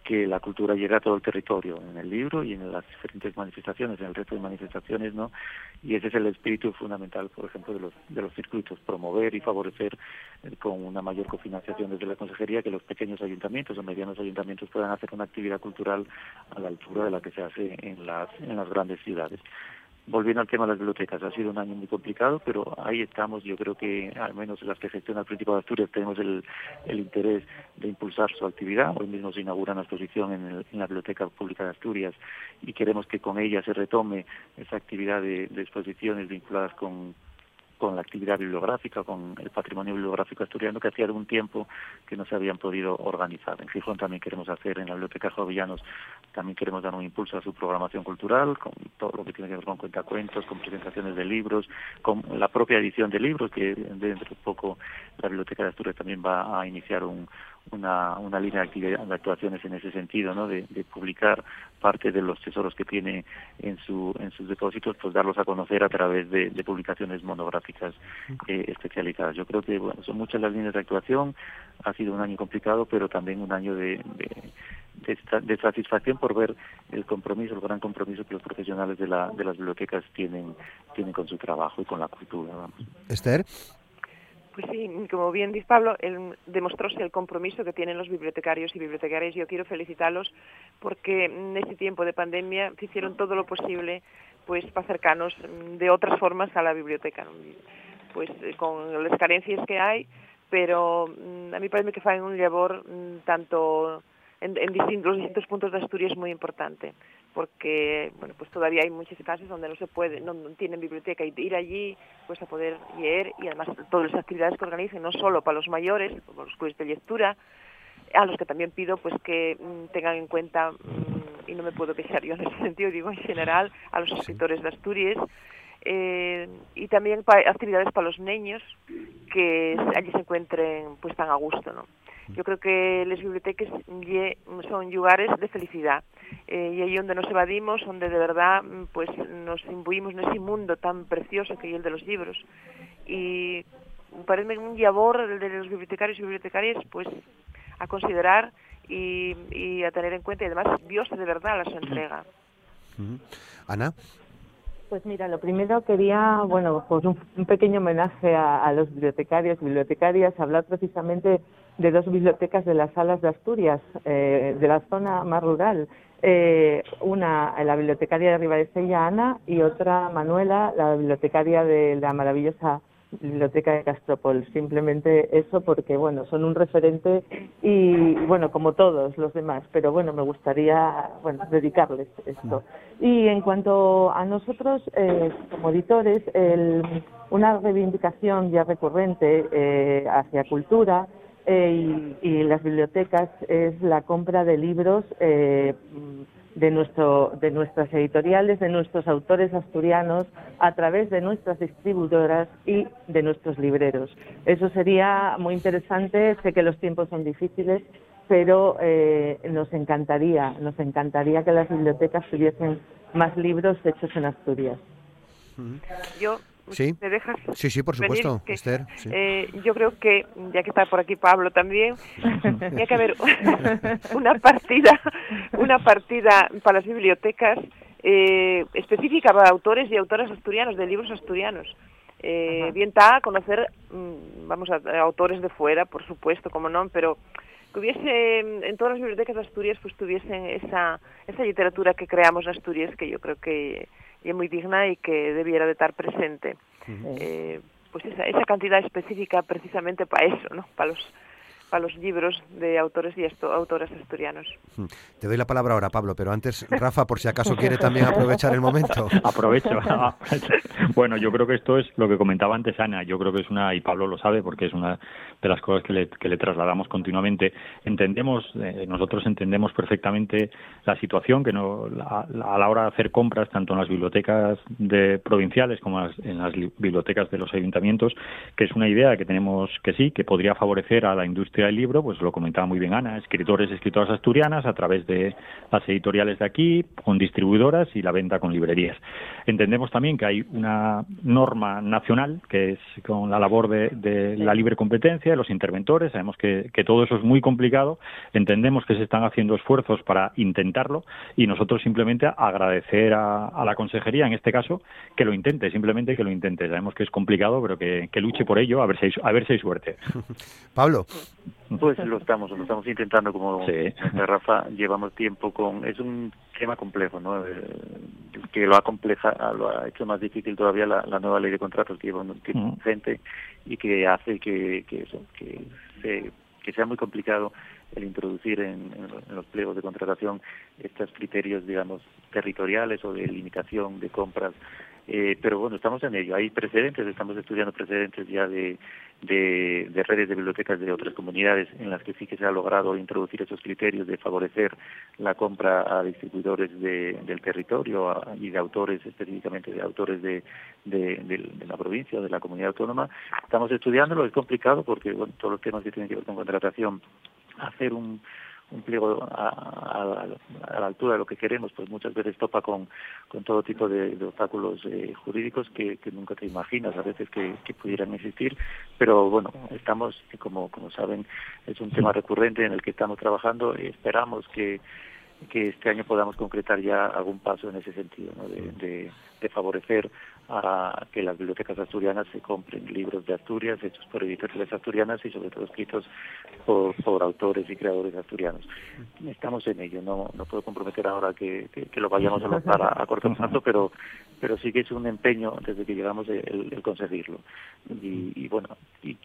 que la cultura llegue a todo el territorio, en el libro y en las diferentes manifestaciones, en el resto de manifestaciones, ¿no? Y ese es el espíritu fundamental, por ejemplo, de los, de los circuitos, promover y favorecer eh, con una mayor cofinanciación desde la consejería que los pequeños ayuntamientos o medianos ayuntamientos puedan hacer una actividad cultural a la altura de la que se hace en en las, en las grandes ciudades. Volviendo al tema de las bibliotecas, ha sido un año muy complicado, pero ahí estamos. Yo creo que, al menos las que gestiona el Principado de Asturias, tenemos el, el interés de impulsar su actividad. Hoy mismo se inaugura una exposición en, en la Biblioteca Pública de Asturias y queremos que con ella se retome esa actividad de, de exposiciones vinculadas con, con la actividad bibliográfica, con el patrimonio bibliográfico asturiano que hacía algún tiempo que no se habían podido organizar. En Gijón también queremos hacer, en la Biblioteca Jovellanos también queremos dar un impulso a su programación cultural, con todo lo que tiene que ver con cuentacuentos, con presentaciones de libros, con la propia edición de libros, que dentro de poco la Biblioteca de Asturias también va a iniciar un, una, una línea de, actividad, de actuaciones en ese sentido, ¿no? De, publicar parte de los tesoros que tiene en, su, en sus depósitos, pues darlos a conocer a través de, publicaciones monográficas eh, especializadas. Yo creo que bueno, son muchas las líneas de actuación, ha sido un año complicado, pero también un año de, de, de, satisfacción por ver el compromiso, el gran compromiso que los profesionales de, la, de las bibliotecas tienen, tienen con su trabajo y con la cultura. Vamos. Esther. Pues sí, como bien dice Pablo, el, demostróse el compromiso que tienen los bibliotecarios y bibliotecarias. Yo quiero felicitarlos porque en este tiempo de pandemia hicieron todo lo posible pues para acercarnos de otras formas a la biblioteca, pues eh, con las carencias que hay, pero mm, a mí parece que fue un labor mm, tanto en, distintos, los distintos puntos de Asturias muy importante porque bueno pues todavía hay muchas casas donde no se puede no, tienen biblioteca y ir allí pues a poder leer y además todas las actividades que organicen no solo para los mayores como los cursos de lectura a los que también pido pues que mm, tengan en cuenta mm, y no me puedo quejar yo en ese sentido digo en general a los escritores de Asturias eh, y también para actividades para los niños que allí se encuentren pues tan a gusto no yo creo que las bibliotecas son lugares de felicidad eh, y ahí donde nos evadimos, donde de verdad pues nos imbuimos en ese mundo tan precioso que es el de los libros. Y parece un labor de los bibliotecarios y bibliotecarias pues a considerar y, a tener en cuenta y además Dios de verdad las entrega. Ana. Pues mira, lo primero quería, bueno, pues un, pequeño homenaje a, a, los bibliotecarios y bibliotecarias, hablar precisamente de dos bibliotecas de las salas de Asturias, eh, de la zona más rural. Eh, una, la bibliotecaria de Ribadesella, Ana, y otra, Manuela, la bibliotecaria de la maravillosa Biblioteca de Castropol. Simplemente eso porque, bueno, son un referente y, bueno, como todos los demás, pero bueno, me gustaría, bueno, dedicarles esto. Y en cuanto a nosotros, eh, como editores, el, una reivindicación ya recurrente eh, hacia cultura eh, y, las bibliotecas es la compra de libros eh, de, nuestro, de nuestras editoriales, de nuestros autores asturianos, a través de nuestras distribuidoras y de nuestros libreros. Eso sería muy interesante. Sé que los tiempos son difíciles, pero eh, nos encantaría, nos encantaría que las bibliotecas tuviesen más libros hechos en Asturias. Yo Sí. ¿Me dejas? Sí, sí, por supuesto, Esther. Eh, yo creo que, ya que está por aquí Pablo también, tiene que haber una partida, una partida para las bibliotecas eh, específica para autores y autoras asturianos, de libros asturianos. Eh, bien está conocer, mm, vamos, a, autores de fuera, por supuesto, como no, pero que hubiese en todas las bibliotecas de Asturias pues tuviesen esa, esa literatura que creamos en Asturias, que yo creo que es muy digna y que debiera de estar presente. eh, pues esa, esa cantidad específica precisamente para eso, ¿no? Para los a los libros de autores y esto, autores asturianos. Hmm. Te doy la palabra ahora, Pablo, pero antes, Rafa, por si acaso quiere también aprovechar el momento. Aprovecho. bueno, yo creo que esto es lo que comentaba antes Ana, yo creo que es una, y Pablo lo sabe porque es una de las cosas que le, que le trasladamos continuamente. Entendemos, eh, nosotros entendemos perfectamente la situación que no, a, la hora de hacer compras, tanto en las bibliotecas de provinciales como en las bibliotecas de los ayuntamientos, que es una idea que tenemos que sí, que podría favorecer a la industria del libro, pues lo comentaba muy bien Ana, escritores y escritoras asturianas a través de las editoriales de aquí, con distribuidoras y la venta con librerías. Entendemos también que hay una norma nacional que es con la labor de, la libre competencia, de los interventores, sabemos que, todo eso es muy complicado, entendemos que se están haciendo esfuerzos para intentarlo y nosotros simplemente agradecer a, la consejería, en este caso, que lo intente, simplemente que lo intente. Sabemos que es complicado, pero que, luche por ello, a ver si a ver si hay suerte. Pablo. Pues lo estamos, lo estamos intentando como Rafa, llevamos tiempo con, es un tema complejo, ¿no? Eh, que lo ha compleja, lo ha hecho más difícil todavía la, nueva ley de contratos que lleva un tiempo gente y que hace que, que eso, que, que sea muy complicado el introducir en, los pliegos de contratación estos criterios, digamos, territoriales o de limitación de compras Eh, pero bueno, estamos en ello. Hay precedentes, estamos estudiando precedentes ya de, de, redes de bibliotecas de otras comunidades en las que sí que se ha logrado introducir esos criterios de favorecer la compra a distribuidores del territorio y de autores, específicamente de autores de, de, la provincia o de la comunidad autónoma. Estamos estudiándolo, es complicado porque bueno, todos los temas que tienen que ver con contratación, hacer un un pliego a, la altura de lo que queremos, pues muchas veces topa con, con todo tipo de, obstáculos eh, jurídicos que, nunca te imaginas a veces que, pudieran existir, pero bueno, estamos, como, como saben, es un tema recurrente en el que estamos trabajando y esperamos que, que este año podamos concretar ya algún paso en ese sentido, ¿no? de favorecer a que las bibliotecas asturianas se compren libros de Asturias hechos por editoriales asturianas y sobre todo escritos por, por autores y creadores asturianos. Estamos en ello, no, no puedo comprometer ahora que, que, lo vayamos a lanzar a, corto plazo, pero, pero sí que es un empeño desde que llegamos el, conseguirlo. Y, y, bueno, y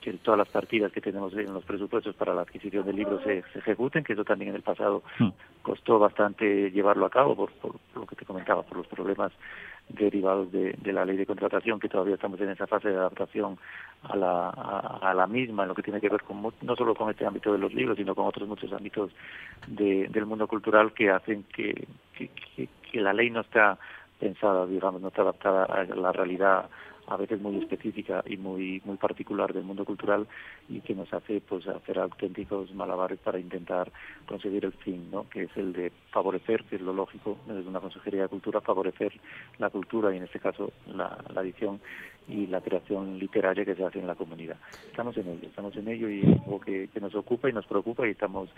que todas las partidas que tenemos en los presupuestos para la adquisición de libros se, ejecuten, que eso también en el pasado hmm. costó bastante llevarlo a cabo por, por lo que te comentaba, por los problemas derivados de, la ley de contratación, que todavía estamos en esa fase de adaptación a la, misma, en lo que tiene que ver con, no solo con este ámbito de los libros, sino con otros muchos ámbitos de, del mundo cultural que hacen que, que la ley no está pensada, digamos, no está adaptada a la realidad a veces muy específica y muy muy particular del mundo cultural y que nos hace pues hacer auténticos malabares para intentar conseguir el fin, ¿no? que es el de favorecer, que es lo lógico desde una consejería de cultura, favorecer la cultura y en este caso la, la edición y la creación literaria que se hace en la comunidad. Estamos en ello, estamos en ello y es algo que, nos ocupa y nos preocupa y estamos,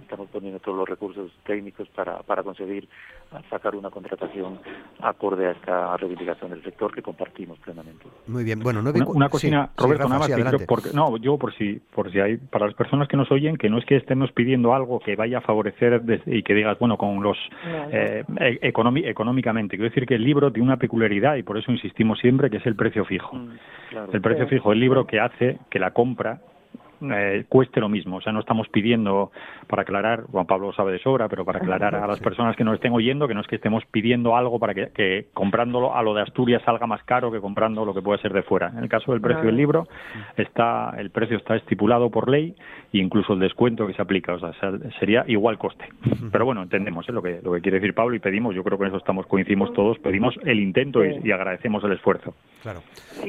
estamos poniendo todos los recursos técnicos para, para conseguir sacar una contratación acorde a esta reivindicación del sector que compartimos plenamente. Muy bien, bueno, no una, una cocina, Roberto, nada más, porque, no, yo por si, por si hay, para las personas que nos oyen, que no es que estemos pidiendo algo que vaya a favorecer y que digas, bueno, con los eh, e, económicamente, quiero decir que el libro tiene una peculiaridad y por eso insistimos siempre que es el precio fijo. Mm, el precio fijo, el libro que hace que la compra eh, cueste lo mismo. O sea, no estamos pidiendo, para aclarar, Juan Pablo sabe de sobra, pero para aclarar a las personas que nos estén oyendo, que no es que estemos pidiendo algo para que, comprándolo a lo de Asturias salga más caro que comprando lo que puede ser de fuera. En el caso del precio del libro, está el precio está estipulado por ley e incluso el descuento que se aplica. O sea, sería igual coste. Pero bueno, entendemos ¿eh? lo, que, lo que quiere decir Pablo y pedimos, yo creo que en eso estamos coincidimos todos, pedimos el intento y, agradecemos el esfuerzo. Claro.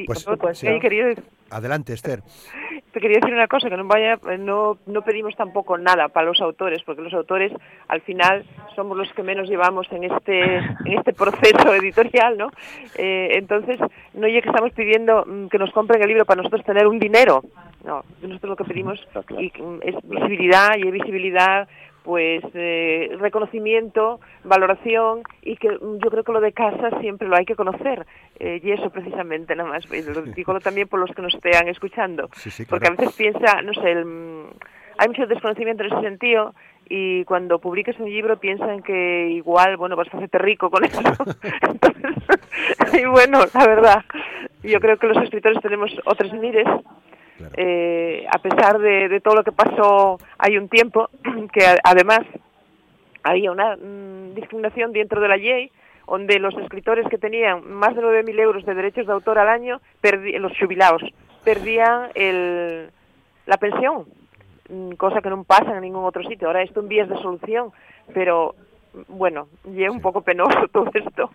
pues, pues querido Adelante, Esther. Te quería decir una cosa, que no vaya, no, no pedimos tampoco nada para los autores, porque los autores al final somos los que menos llevamos en este, en este proceso editorial, ¿no? Eh, entonces, no es que estamos pidiendo mm, que nos compren el libro para nosotros tener un dinero, no, nosotros lo que pedimos mm, es visibilidad y visibilidad pues eh, reconocimiento, valoración y que yo creo que lo de casa siempre lo hay que conocer. Eh, y eso precisamente nada más, lo digo también por los que nos estén escuchando, porque a veces piensa, no sé, hay mucho desconocimiento en ese sentido y cuando publiques un libro piensan que igual, bueno, vas a hacerte rico con eso. y bueno, la verdad, yo creo que los escritores tenemos otras mires eh, a pesar de, todo lo que pasó hay un tiempo, que además había una mm, discriminación dentro de la ley, donde los escritores que tenían más de 9.000 euros de derechos de autor al año, los jubilados, perdían el, la pensión, mm, cosa que no pasa en ningún otro sitio. Ahora esto en vías de solución, pero bueno, y es un poco penoso todo esto.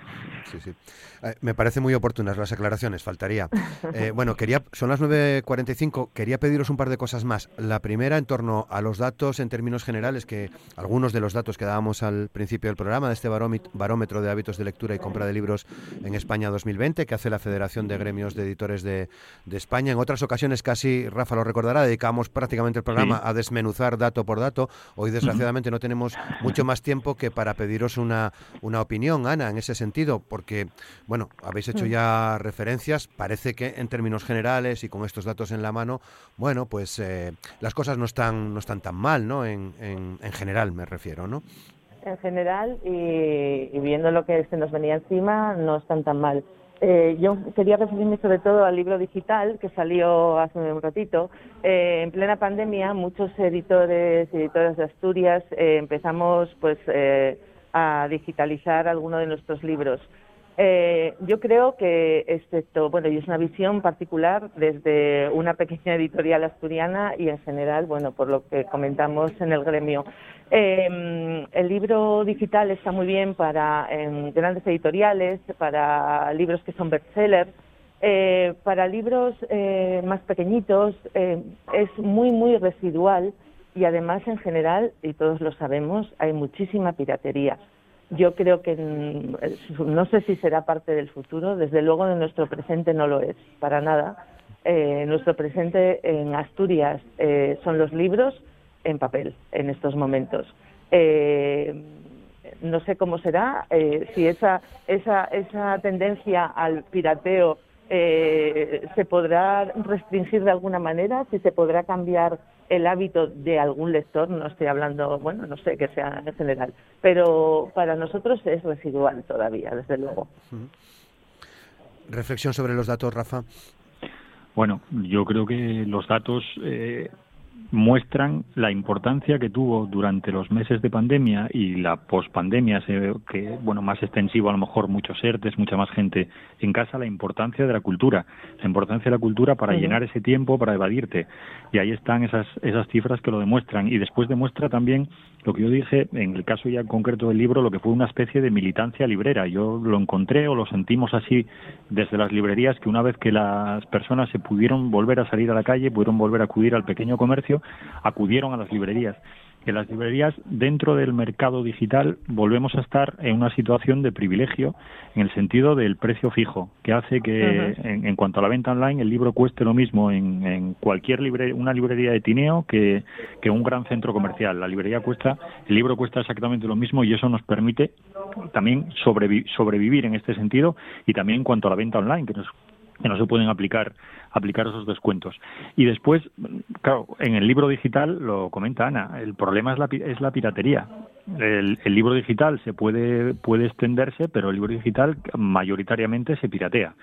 Sí, sí. Eh, me parece muy oportunas las aclaraciones, faltaría. Eh, bueno, quería, son las 9.45, quería pediros un par de cosas más. La primera en torno a los datos en términos generales, que algunos de los datos que dábamos al principio del programa, de este barómetro de hábitos de lectura y compra de libros en España 2020, que hace la Federación de Gremios de Editores de, España. En otras ocasiones, casi Rafa lo recordará, dedicamos prácticamente el programa a desmenuzar dato por dato. Hoy, desgraciadamente, no tenemos mucho más tiempo que para pediros una, una opinión, Ana, en ese sentido, porque bueno, habéis hecho mm. ya referencias, parece que en términos generales y con estos datos en la mano, bueno, pues eh, las cosas no están, no están tan mal, ¿no? En, en, general me refiero, ¿no? En general, y, viendo lo que se nos venía encima, no están tan mal. Eh, yo quería referirme sobre todo al libro digital que salió hace un ratito. Eh, en plena pandemia, muchos editores y editoras de Asturias empezamos pues a digitalizar algunos de nuestros libros. Eh, yo creo que, excepto, bueno, y es una visión particular desde una pequeña editorial asturiana y en general, bueno, por lo que comentamos en el gremio. Eh, el libro digital está muy bien para grandes editoriales, para libros que son bestsellers, eh, para libros eh, más pequeñitos eh, es muy, muy residual y además en general, y todos lo sabemos, hay muchísima piratería. Yo creo que no sé si será parte del futuro, desde luego de nuestro presente no lo es, para nada. Eh, nuestro presente en Asturias eh, son los libros en papel en estos momentos. Eh, no sé cómo será, si esa, esa, esa tendencia al pirateo se podrá restringir de alguna manera, si se podrá cambiar el hábito de algún lector, no estoy hablando, bueno, no sé que sea en general, pero para nosotros es residual todavía, desde luego. Reflexión sobre los datos, Rafa. Bueno, yo creo que los datos eh, muestran la importancia que tuvo durante los meses de pandemia y la pospandemia, que bueno, más extensivo a lo mejor muchos ERTES, mucha más gente en casa, la importancia de la cultura, la importancia de la cultura para llenar ese tiempo, para evadirte. Y ahí están esas, esas cifras que lo demuestran. Y después demuestra también lo que yo dije, en el caso ya concreto del libro, lo que fue una especie de militancia librera. Yo lo encontré o lo sentimos así desde las librerías, que una vez que las personas se pudieron volver a salir a la calle, pudieron volver a acudir al pequeño comercio, acudieron a las librerías que las librerías dentro del mercado digital volvemos a estar en una situación de privilegio en el sentido del precio fijo, que hace que en, cuanto a la venta online el libro cueste lo mismo en, cualquier libre, una librería de Tineo que, que un gran centro comercial. La librería cuesta, el libro cuesta exactamente lo mismo y eso nos permite también sobrevivir en este sentido y también en cuanto a la venta online, que nos que no se pueden aplicar aplicar esos descuentos. Y después, claro, en el libro digital lo comenta Ana, el problema es la, es la piratería. El, el, libro digital se puede puede extenderse, pero el libro digital mayoritariamente se piratea.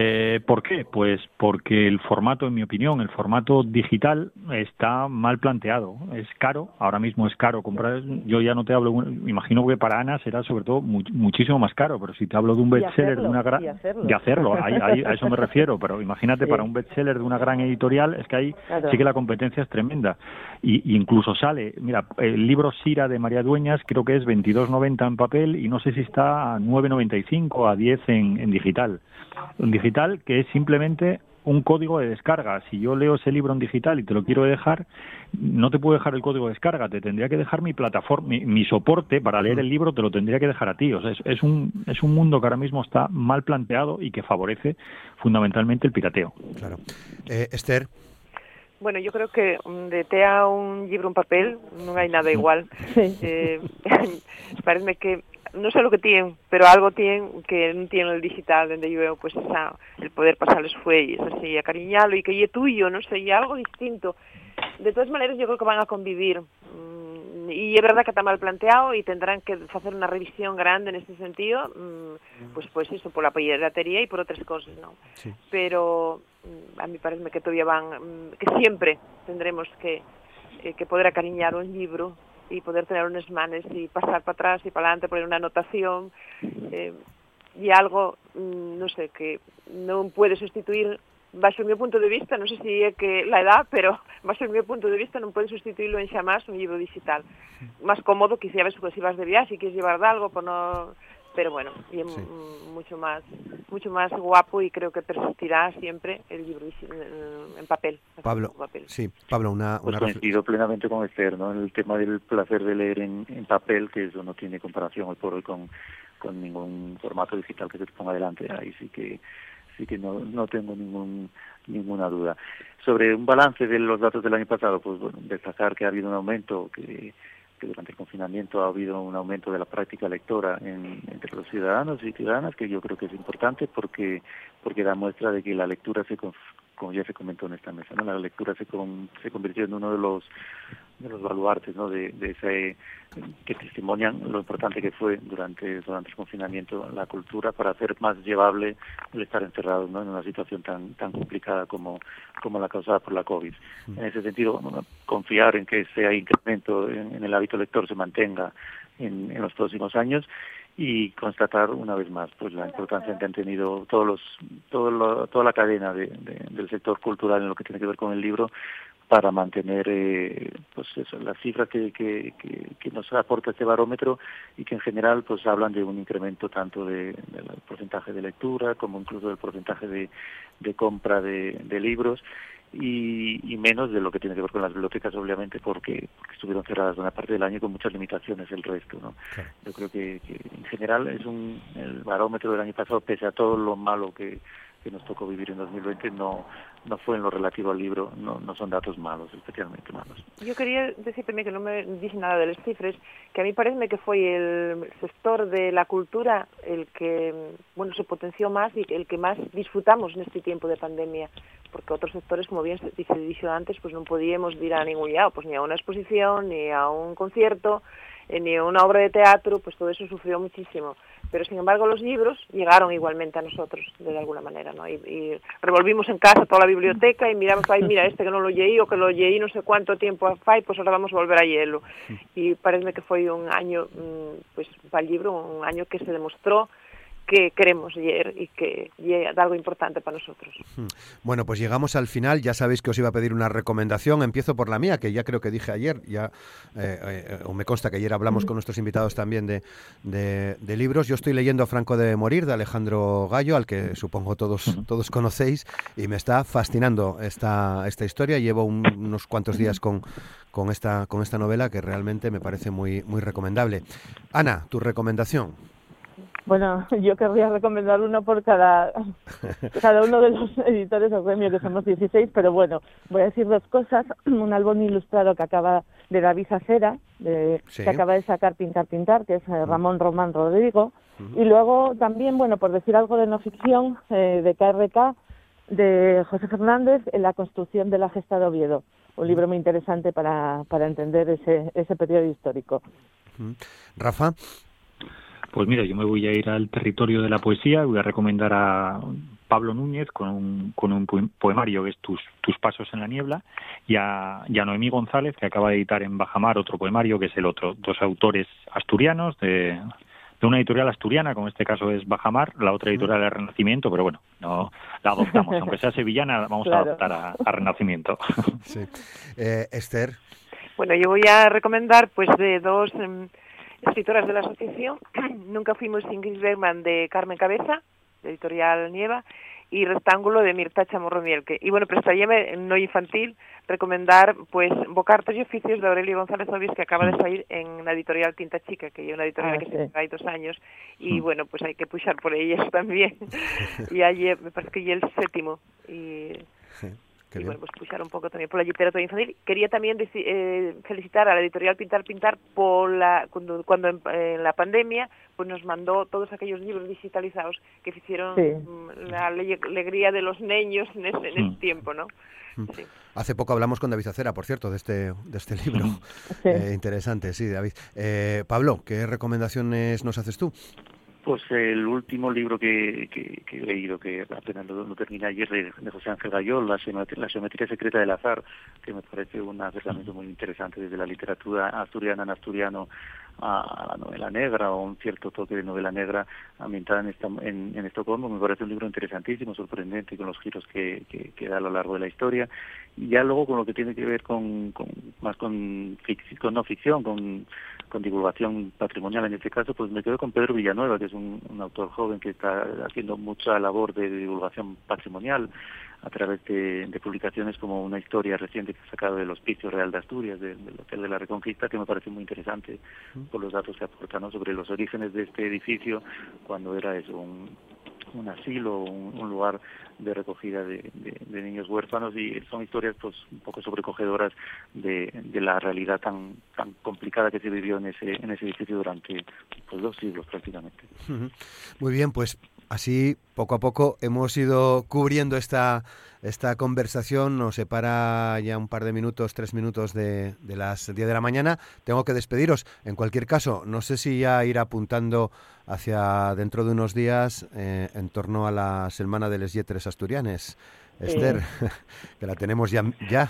Eh, ¿Por qué? Pues porque el formato, en mi opinión, el formato digital está mal planteado. Es caro, ahora mismo es caro comprar. Yo ya no te hablo, imagino que para Ana será sobre todo muchísimo más caro, pero si te hablo de un bestseller de una gran. De hacerlo, a eso me refiero, pero imagínate para un bestseller de una gran editorial, es que ahí sí que la competencia es tremenda. Y, incluso sale, mira, el libro Sira de María Dueñas creo que es 22.90 en papel y no sé si está a 9.95 a 10 en, en digital. En digital que es simplemente un código de descarga. Si yo leo ese libro en digital y te lo quiero dejar, no te puedo dejar el código de descarga, te tendría que dejar mi plataforma, mi, soporte para leer el libro, te lo tendría que dejar a ti. O sea, es, un, es un mundo que ahora mismo está mal planteado y que favorece fundamentalmente el pirateo. Claro. Eh, Esther. Bueno, yo creo que mm, de te a un libro en papel no hay nada igual. Eh, parece que no sé lo que tienen, pero algo tienen que no tienen el digital, donde yo veo pues esa, el poder pasar los fuelles, así, acariñarlo y que es tuyo, no sé, y algo distinto. De todas maneras, yo creo que van a convivir. Mm, y es verdad que está mal planteado y tendrán que hacer una revisión grande en este sentido, mm, pues pues eso, por la piratería y por otras cosas, ¿no? Pero mm, a mí parece que todavía van, que siempre tendremos que, eh, que poder acariñar un libro y poder tener unos manes y pasar para atrás y para adelante, poner una anotación eh, y algo, mm, no sé, que no puede sustituir bajo mi punto de vista, no sé si es que la edad, pero bajo mi punto de vista no puede sustituirlo en más un libro digital. Más cómodo que si, si vas de viaje y quieres llevar algo, pues no pero bueno, y mucho más mucho más guapo y creo que persistirá siempre el libro en, papel. Pablo, sí, Pablo, una, pues coincido plenamente con Esther, ¿no? En el tema del placer de leer en, papel, que eso no tiene comparación hoy por hoy con, con ningún formato digital que se te ponga adelante. Ahí sí que sí que no, no tengo ningún ninguna duda. Sobre un balance de los datos del año pasado, pues bueno, destacar que ha habido un aumento que que durante el confinamiento ha habido un aumento de la práctica lectora entre los ciudadanos y ciudadanas, que yo creo que es importante porque porque da muestra de que la lectura se como ya se comentó en esta mesa, ¿no? la lectura se, se convirtió en uno de los de los baluartes ¿no? de, ese que testimonian lo importante que fue durante durante el confinamiento la cultura para hacer más llevable el estar encerrado ¿no? en una situación tan tan complicada como como la causada por la covid en ese sentido confiar en que ese incremento en, el hábito lector se mantenga en, en los próximos años y constatar una vez más pues la importancia que han tenido todos los todo toda la cadena de, del sector cultural en lo que tiene que ver con el libro para mantener eh, pues eso, las cifras que, que, que, nos aporta este barómetro y que en general pues hablan de un incremento tanto de, del porcentaje de lectura como incluso del porcentaje de, de compra de, de libros y, y, menos de lo que tiene que ver con las bibliotecas, obviamente, porque, estuvieron cerradas una parte del año con muchas limitaciones el resto. ¿no? Yo creo que, que, en general es un el barómetro del año pasado, pese a todo lo malo que, que nos tocó vivir en 2020 no no fue en lo relativo al libro, no, no son datos malos, especialmente malos. Yo quería decir también que no me dice nada de las cifras, que a mí parece que fue el sector de la cultura el que bueno se potenció más y el que más disfrutamos en este tiempo de pandemia, porque otros sectores, como bien se dicho antes, pues no podíamos ir a ningún lado, pues ni a una exposición, ni a un concierto, eh, ni a una obra de teatro, pues todo eso sufrió muchísimo pero sin embargo los libros llegaron igualmente a nosotros de alguna manera ¿no? y, revolvimos en casa toda la biblioteca y miramos ahí mira este que no lo leí o que lo leí no sé cuánto tiempo fai pues ahora vamos a volver a hielo y parece que fue un año mm, pues para el libro un año que se demostró que queremos leer y que es algo importante para nosotros. Hmm. Bueno, pues llegamos al final. Ya sabéis que os iba a pedir una recomendación. Empiezo por la mía, que ya creo que dije ayer, ya eh, eh, o me consta que ayer hablamos con nuestros invitados también de, de, libros. Yo estoy leyendo Franco de Morir, de Alejandro Gallo, al que supongo todos, todos conocéis, y me está fascinando esta, esta historia. Llevo unos cuantos días con, con, esta, con esta novela que realmente me parece muy, muy recomendable. Ana, tu recomendación. Bueno, yo querría recomendar uno por cada, cada uno de los editores del premio, que somos 16, pero bueno, voy a decir dos cosas. Un álbum ilustrado que acaba de David Acera, de, que acaba de sacar Pintar Pintar, que es eh, Ramón Román Rodrigo. Y luego también, bueno, por decir algo de no ficción, eh, de KRK, de José Fernández, en la construcción de la gesta de Oviedo. Un libro muy interesante para, para entender ese, ese periodo histórico. Rafa. Pues mira, yo me voy a ir al territorio de la poesía, voy a recomendar a Pablo Núñez con un, con un poemario que es Tus, tus pasos en la niebla y a, Noemí González que acaba de editar en Bajamar otro poemario que es el otro, dos autores asturianos de, de una editorial asturiana, como en este caso es Bajamar, la otra editorial es Renacimiento, pero bueno, no la adoptamos, aunque sea sevillana, vamos a adoptar a, Renacimiento. Sí. Eh, Esther. Bueno, yo voy a recomendar pues de dos em, escritoras de la asociación. Nunca fuimos Ingrid Bergman de Carmen Cabeza, de editorial Nieva, y Rectángulo de Mirta Chamorro Mielke. Y bueno, prestaríame no infantil recomendar pues Bocartos y Oficios de Aurelio González Obis que acaba de mm. salir en la editorial Tinta Chica, que es una editorial ah, que se hay dos años y mm. bueno, pues hay que puxar por ellas también. y ayer me parece que ya el séptimo y y bueno, pues puxar un pouco tamén pola literatura infantil. Quería tamén eh, felicitar a la editorial Pintar Pintar por la, cuando, cuando en, en la pandemia pues nos mandó todos aquellos libros digitalizados que hicieron sí. Mm, la alegría de los niños en ese, en ese mm. tiempo, ¿no? Mm. Sí. Hace poco hablamos con David Acera, por cierto, de este, de este libro. Sí. Eh, interesante, sí, David. Eh, Pablo, ¿qué recomendaciones nos haces tú? Pues el último libro que, que, he leído, que apenas lo, terminé ayer, de, José Ángel Gayol, la, la geometría secreta del azar, que me parece un acercamiento muy interesante desde la literatura asturiana en asturiano a la novela negra o un cierto toque de novela negra ambientada en, esta, en, Estocolmo. Me parece un libro interesantísimo, sorprendente con los giros que, que, da a lo largo de la historia. Y ya luego con lo que tiene que ver con, con más con, con no ficción, con, divulgación patrimonial en este caso, pues me quedo con Pedro Villanueva, que es un autor joven que está haciendo mucha labor de divulgación patrimonial a través de, de, publicaciones como una historia reciente que ha sacado del Hospicio Real de Asturias, del, Hotel de la Reconquista, que me parece muy interesante por los datos que aportan sobre los orígenes de este edificio, cuando era eso, un, un asilo, un, un lugar de recogida de, de, niños huérfanos. Y son historias pues un poco sobrecogedoras de, de la realidad tan tan complicada que se vivió en ese en ese edificio durante pues dos siglos prácticamente. Muy bien, pues Así, poco a poco, hemos ido cubriendo esta, esta conversación. Nos separa ya un par de minutos, tres minutos de, de, las 10 de la mañana. Tengo que despediros. En cualquier caso, no sé si ya ir apuntando hacia dentro de unos días eh, en torno a la Semana de les Yetres Asturianes. Esther, que la tenemos ya. ya.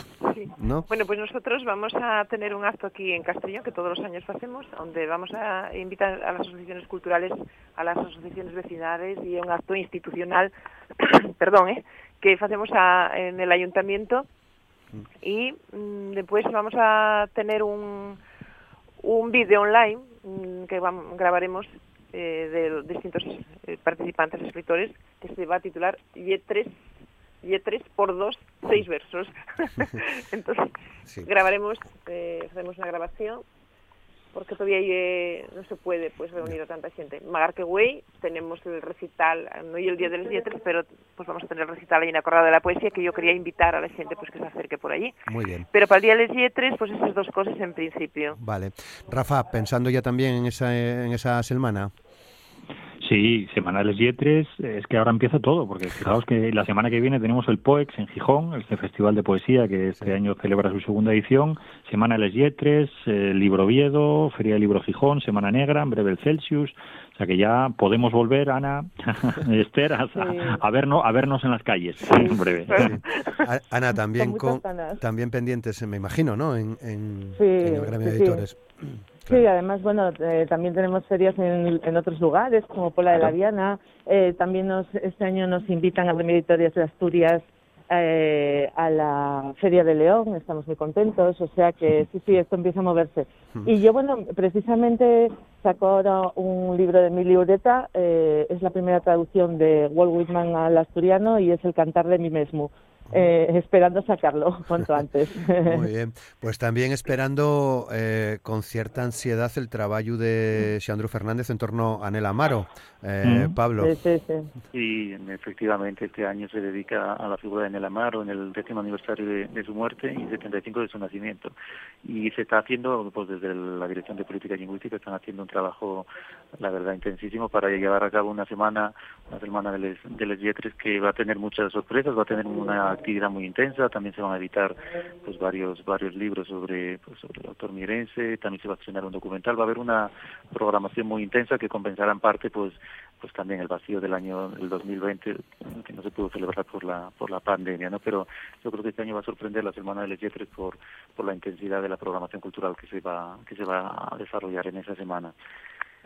¿No? Bueno, pues nosotros vamos a tener un acto aquí en Castellón, que todos los años hacemos, donde vamos a invitar a las asociaciones culturales, a las asociaciones vecinales y un acto institucional, perdón, ¿eh? que hacemos en el ayuntamiento y mm, después vamos a tener un, un vídeo online mm, que grabaremos eh, de distintos eh, participantes, escritores, que se va a titular Y3 y 3 por 2, 6 versos. Entonces, grabaremos, eh, haremos una grabación porque todavía eh, no se puede pues reunir a tanta gente. Magarque Way tenemos el recital, no hoy el día de las letras, pero pues vamos a tener el recital ahí en la Corrada de la Poesía que yo quería invitar a la gente pues que se acerque por allí. Muy bien. Pero para el día de las letras pues esas dos cosas en principio. Vale. Rafa, pensando ya también en esa en esa semana. Sí, semanales Yetres, es que ahora empieza todo, porque fijaos que la semana que viene tenemos el POEX en Gijón, este festival de poesía que este año celebra su segunda edición, semanales Yetres, el Libro Viedo, Feria del Libro Gijón, Semana Negra, en breve el Celsius, o sea que ya podemos volver, Ana, Esther, a, vernos, a vernos en las calles, en breve. Ana, también, con, también pendientes, me imagino, ¿no? En, en, el gremio de editores. Sí, además, bueno, eh, también tenemos ferias en, en, otros lugares, como Pola de la Viana. Eh, también nos, este año nos invitan a Editorias de Asturias eh, a la Feria de León, estamos muy contentos, o sea que sí, sí, esto empieza a moverse. Y yo, bueno, precisamente saco ahora un libro de mi libreta, eh, es la primera traducción de Walt Whitman al asturiano y es El cantar de mí mismo eh, esperando sacarlo cuanto antes. Muy bien, pues también esperando eh, con cierta ansiedad el trabajo de Xandro Fernández en torno a Nel Amaro, eh, Pablo. Sí, sí, sí. efectivamente este año se dedica a la figura de Nel Amaro en el décimo aniversario de, su muerte y 75 de su nacimiento. Y se está haciendo, pues desde la Dirección de Política Lingüística están haciendo un trabajo, la verdad, intensísimo para llevar a cabo una semana, una semana de les, de les que va a tener muchas sorpresas, va a tener una actividad muy intensa, también se van a editar pues varios varios libros sobre pues, sobre el autor mirense, también se va a estrenar un documental, va a haber una programación muy intensa que compensará en parte pues pues también el vacío del año del 2020 que no se pudo celebrar por la por la pandemia, ¿no? Pero yo creo que este año va a sorprender la Semana de Les por por la intensidad de la programación cultural que se va que se va a desarrollar en esa semana.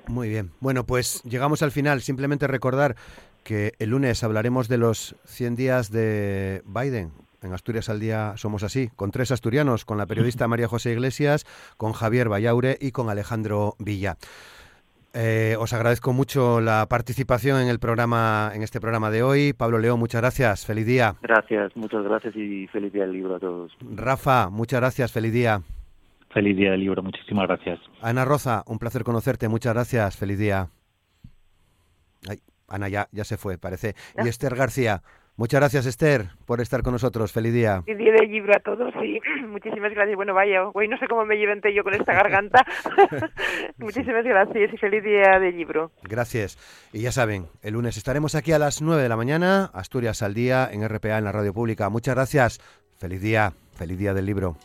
Muy bien. Bueno, pues llegamos al final. Simplemente recordar que el lunes hablaremos de los 100 días de Biden. En Asturias al día somos así, con tres asturianos, con la periodista María José Iglesias, con Javier Vallaure y con Alejandro Villa. Eh, os agradezco mucho la participación en el programa, en este programa de hoy. Pablo León, muchas gracias. Feliz día. Gracias, muchas gracias y feliz día del libro a todos. Rafa, muchas gracias. Feliz día. Feliz día del libro, muchísimas gracias. Ana Roza, un placer conocerte. Muchas gracias. Feliz día. Ana ya, ya se fue, parece. Y Esther García, Muchas gracias, Esther, por estar con nosotros. Feliz día. Feliz día de libro a todos y muchísimas gracias. Bueno, vaya, hoy no sé cómo me lleventé yo con esta garganta. muchísimas gracias y feliz día de libro. Gracias. Y ya saben, el lunes estaremos aquí a las 9 de la mañana, Asturias al día, en RPA, en la radio pública. Muchas gracias. Feliz día, feliz día del libro.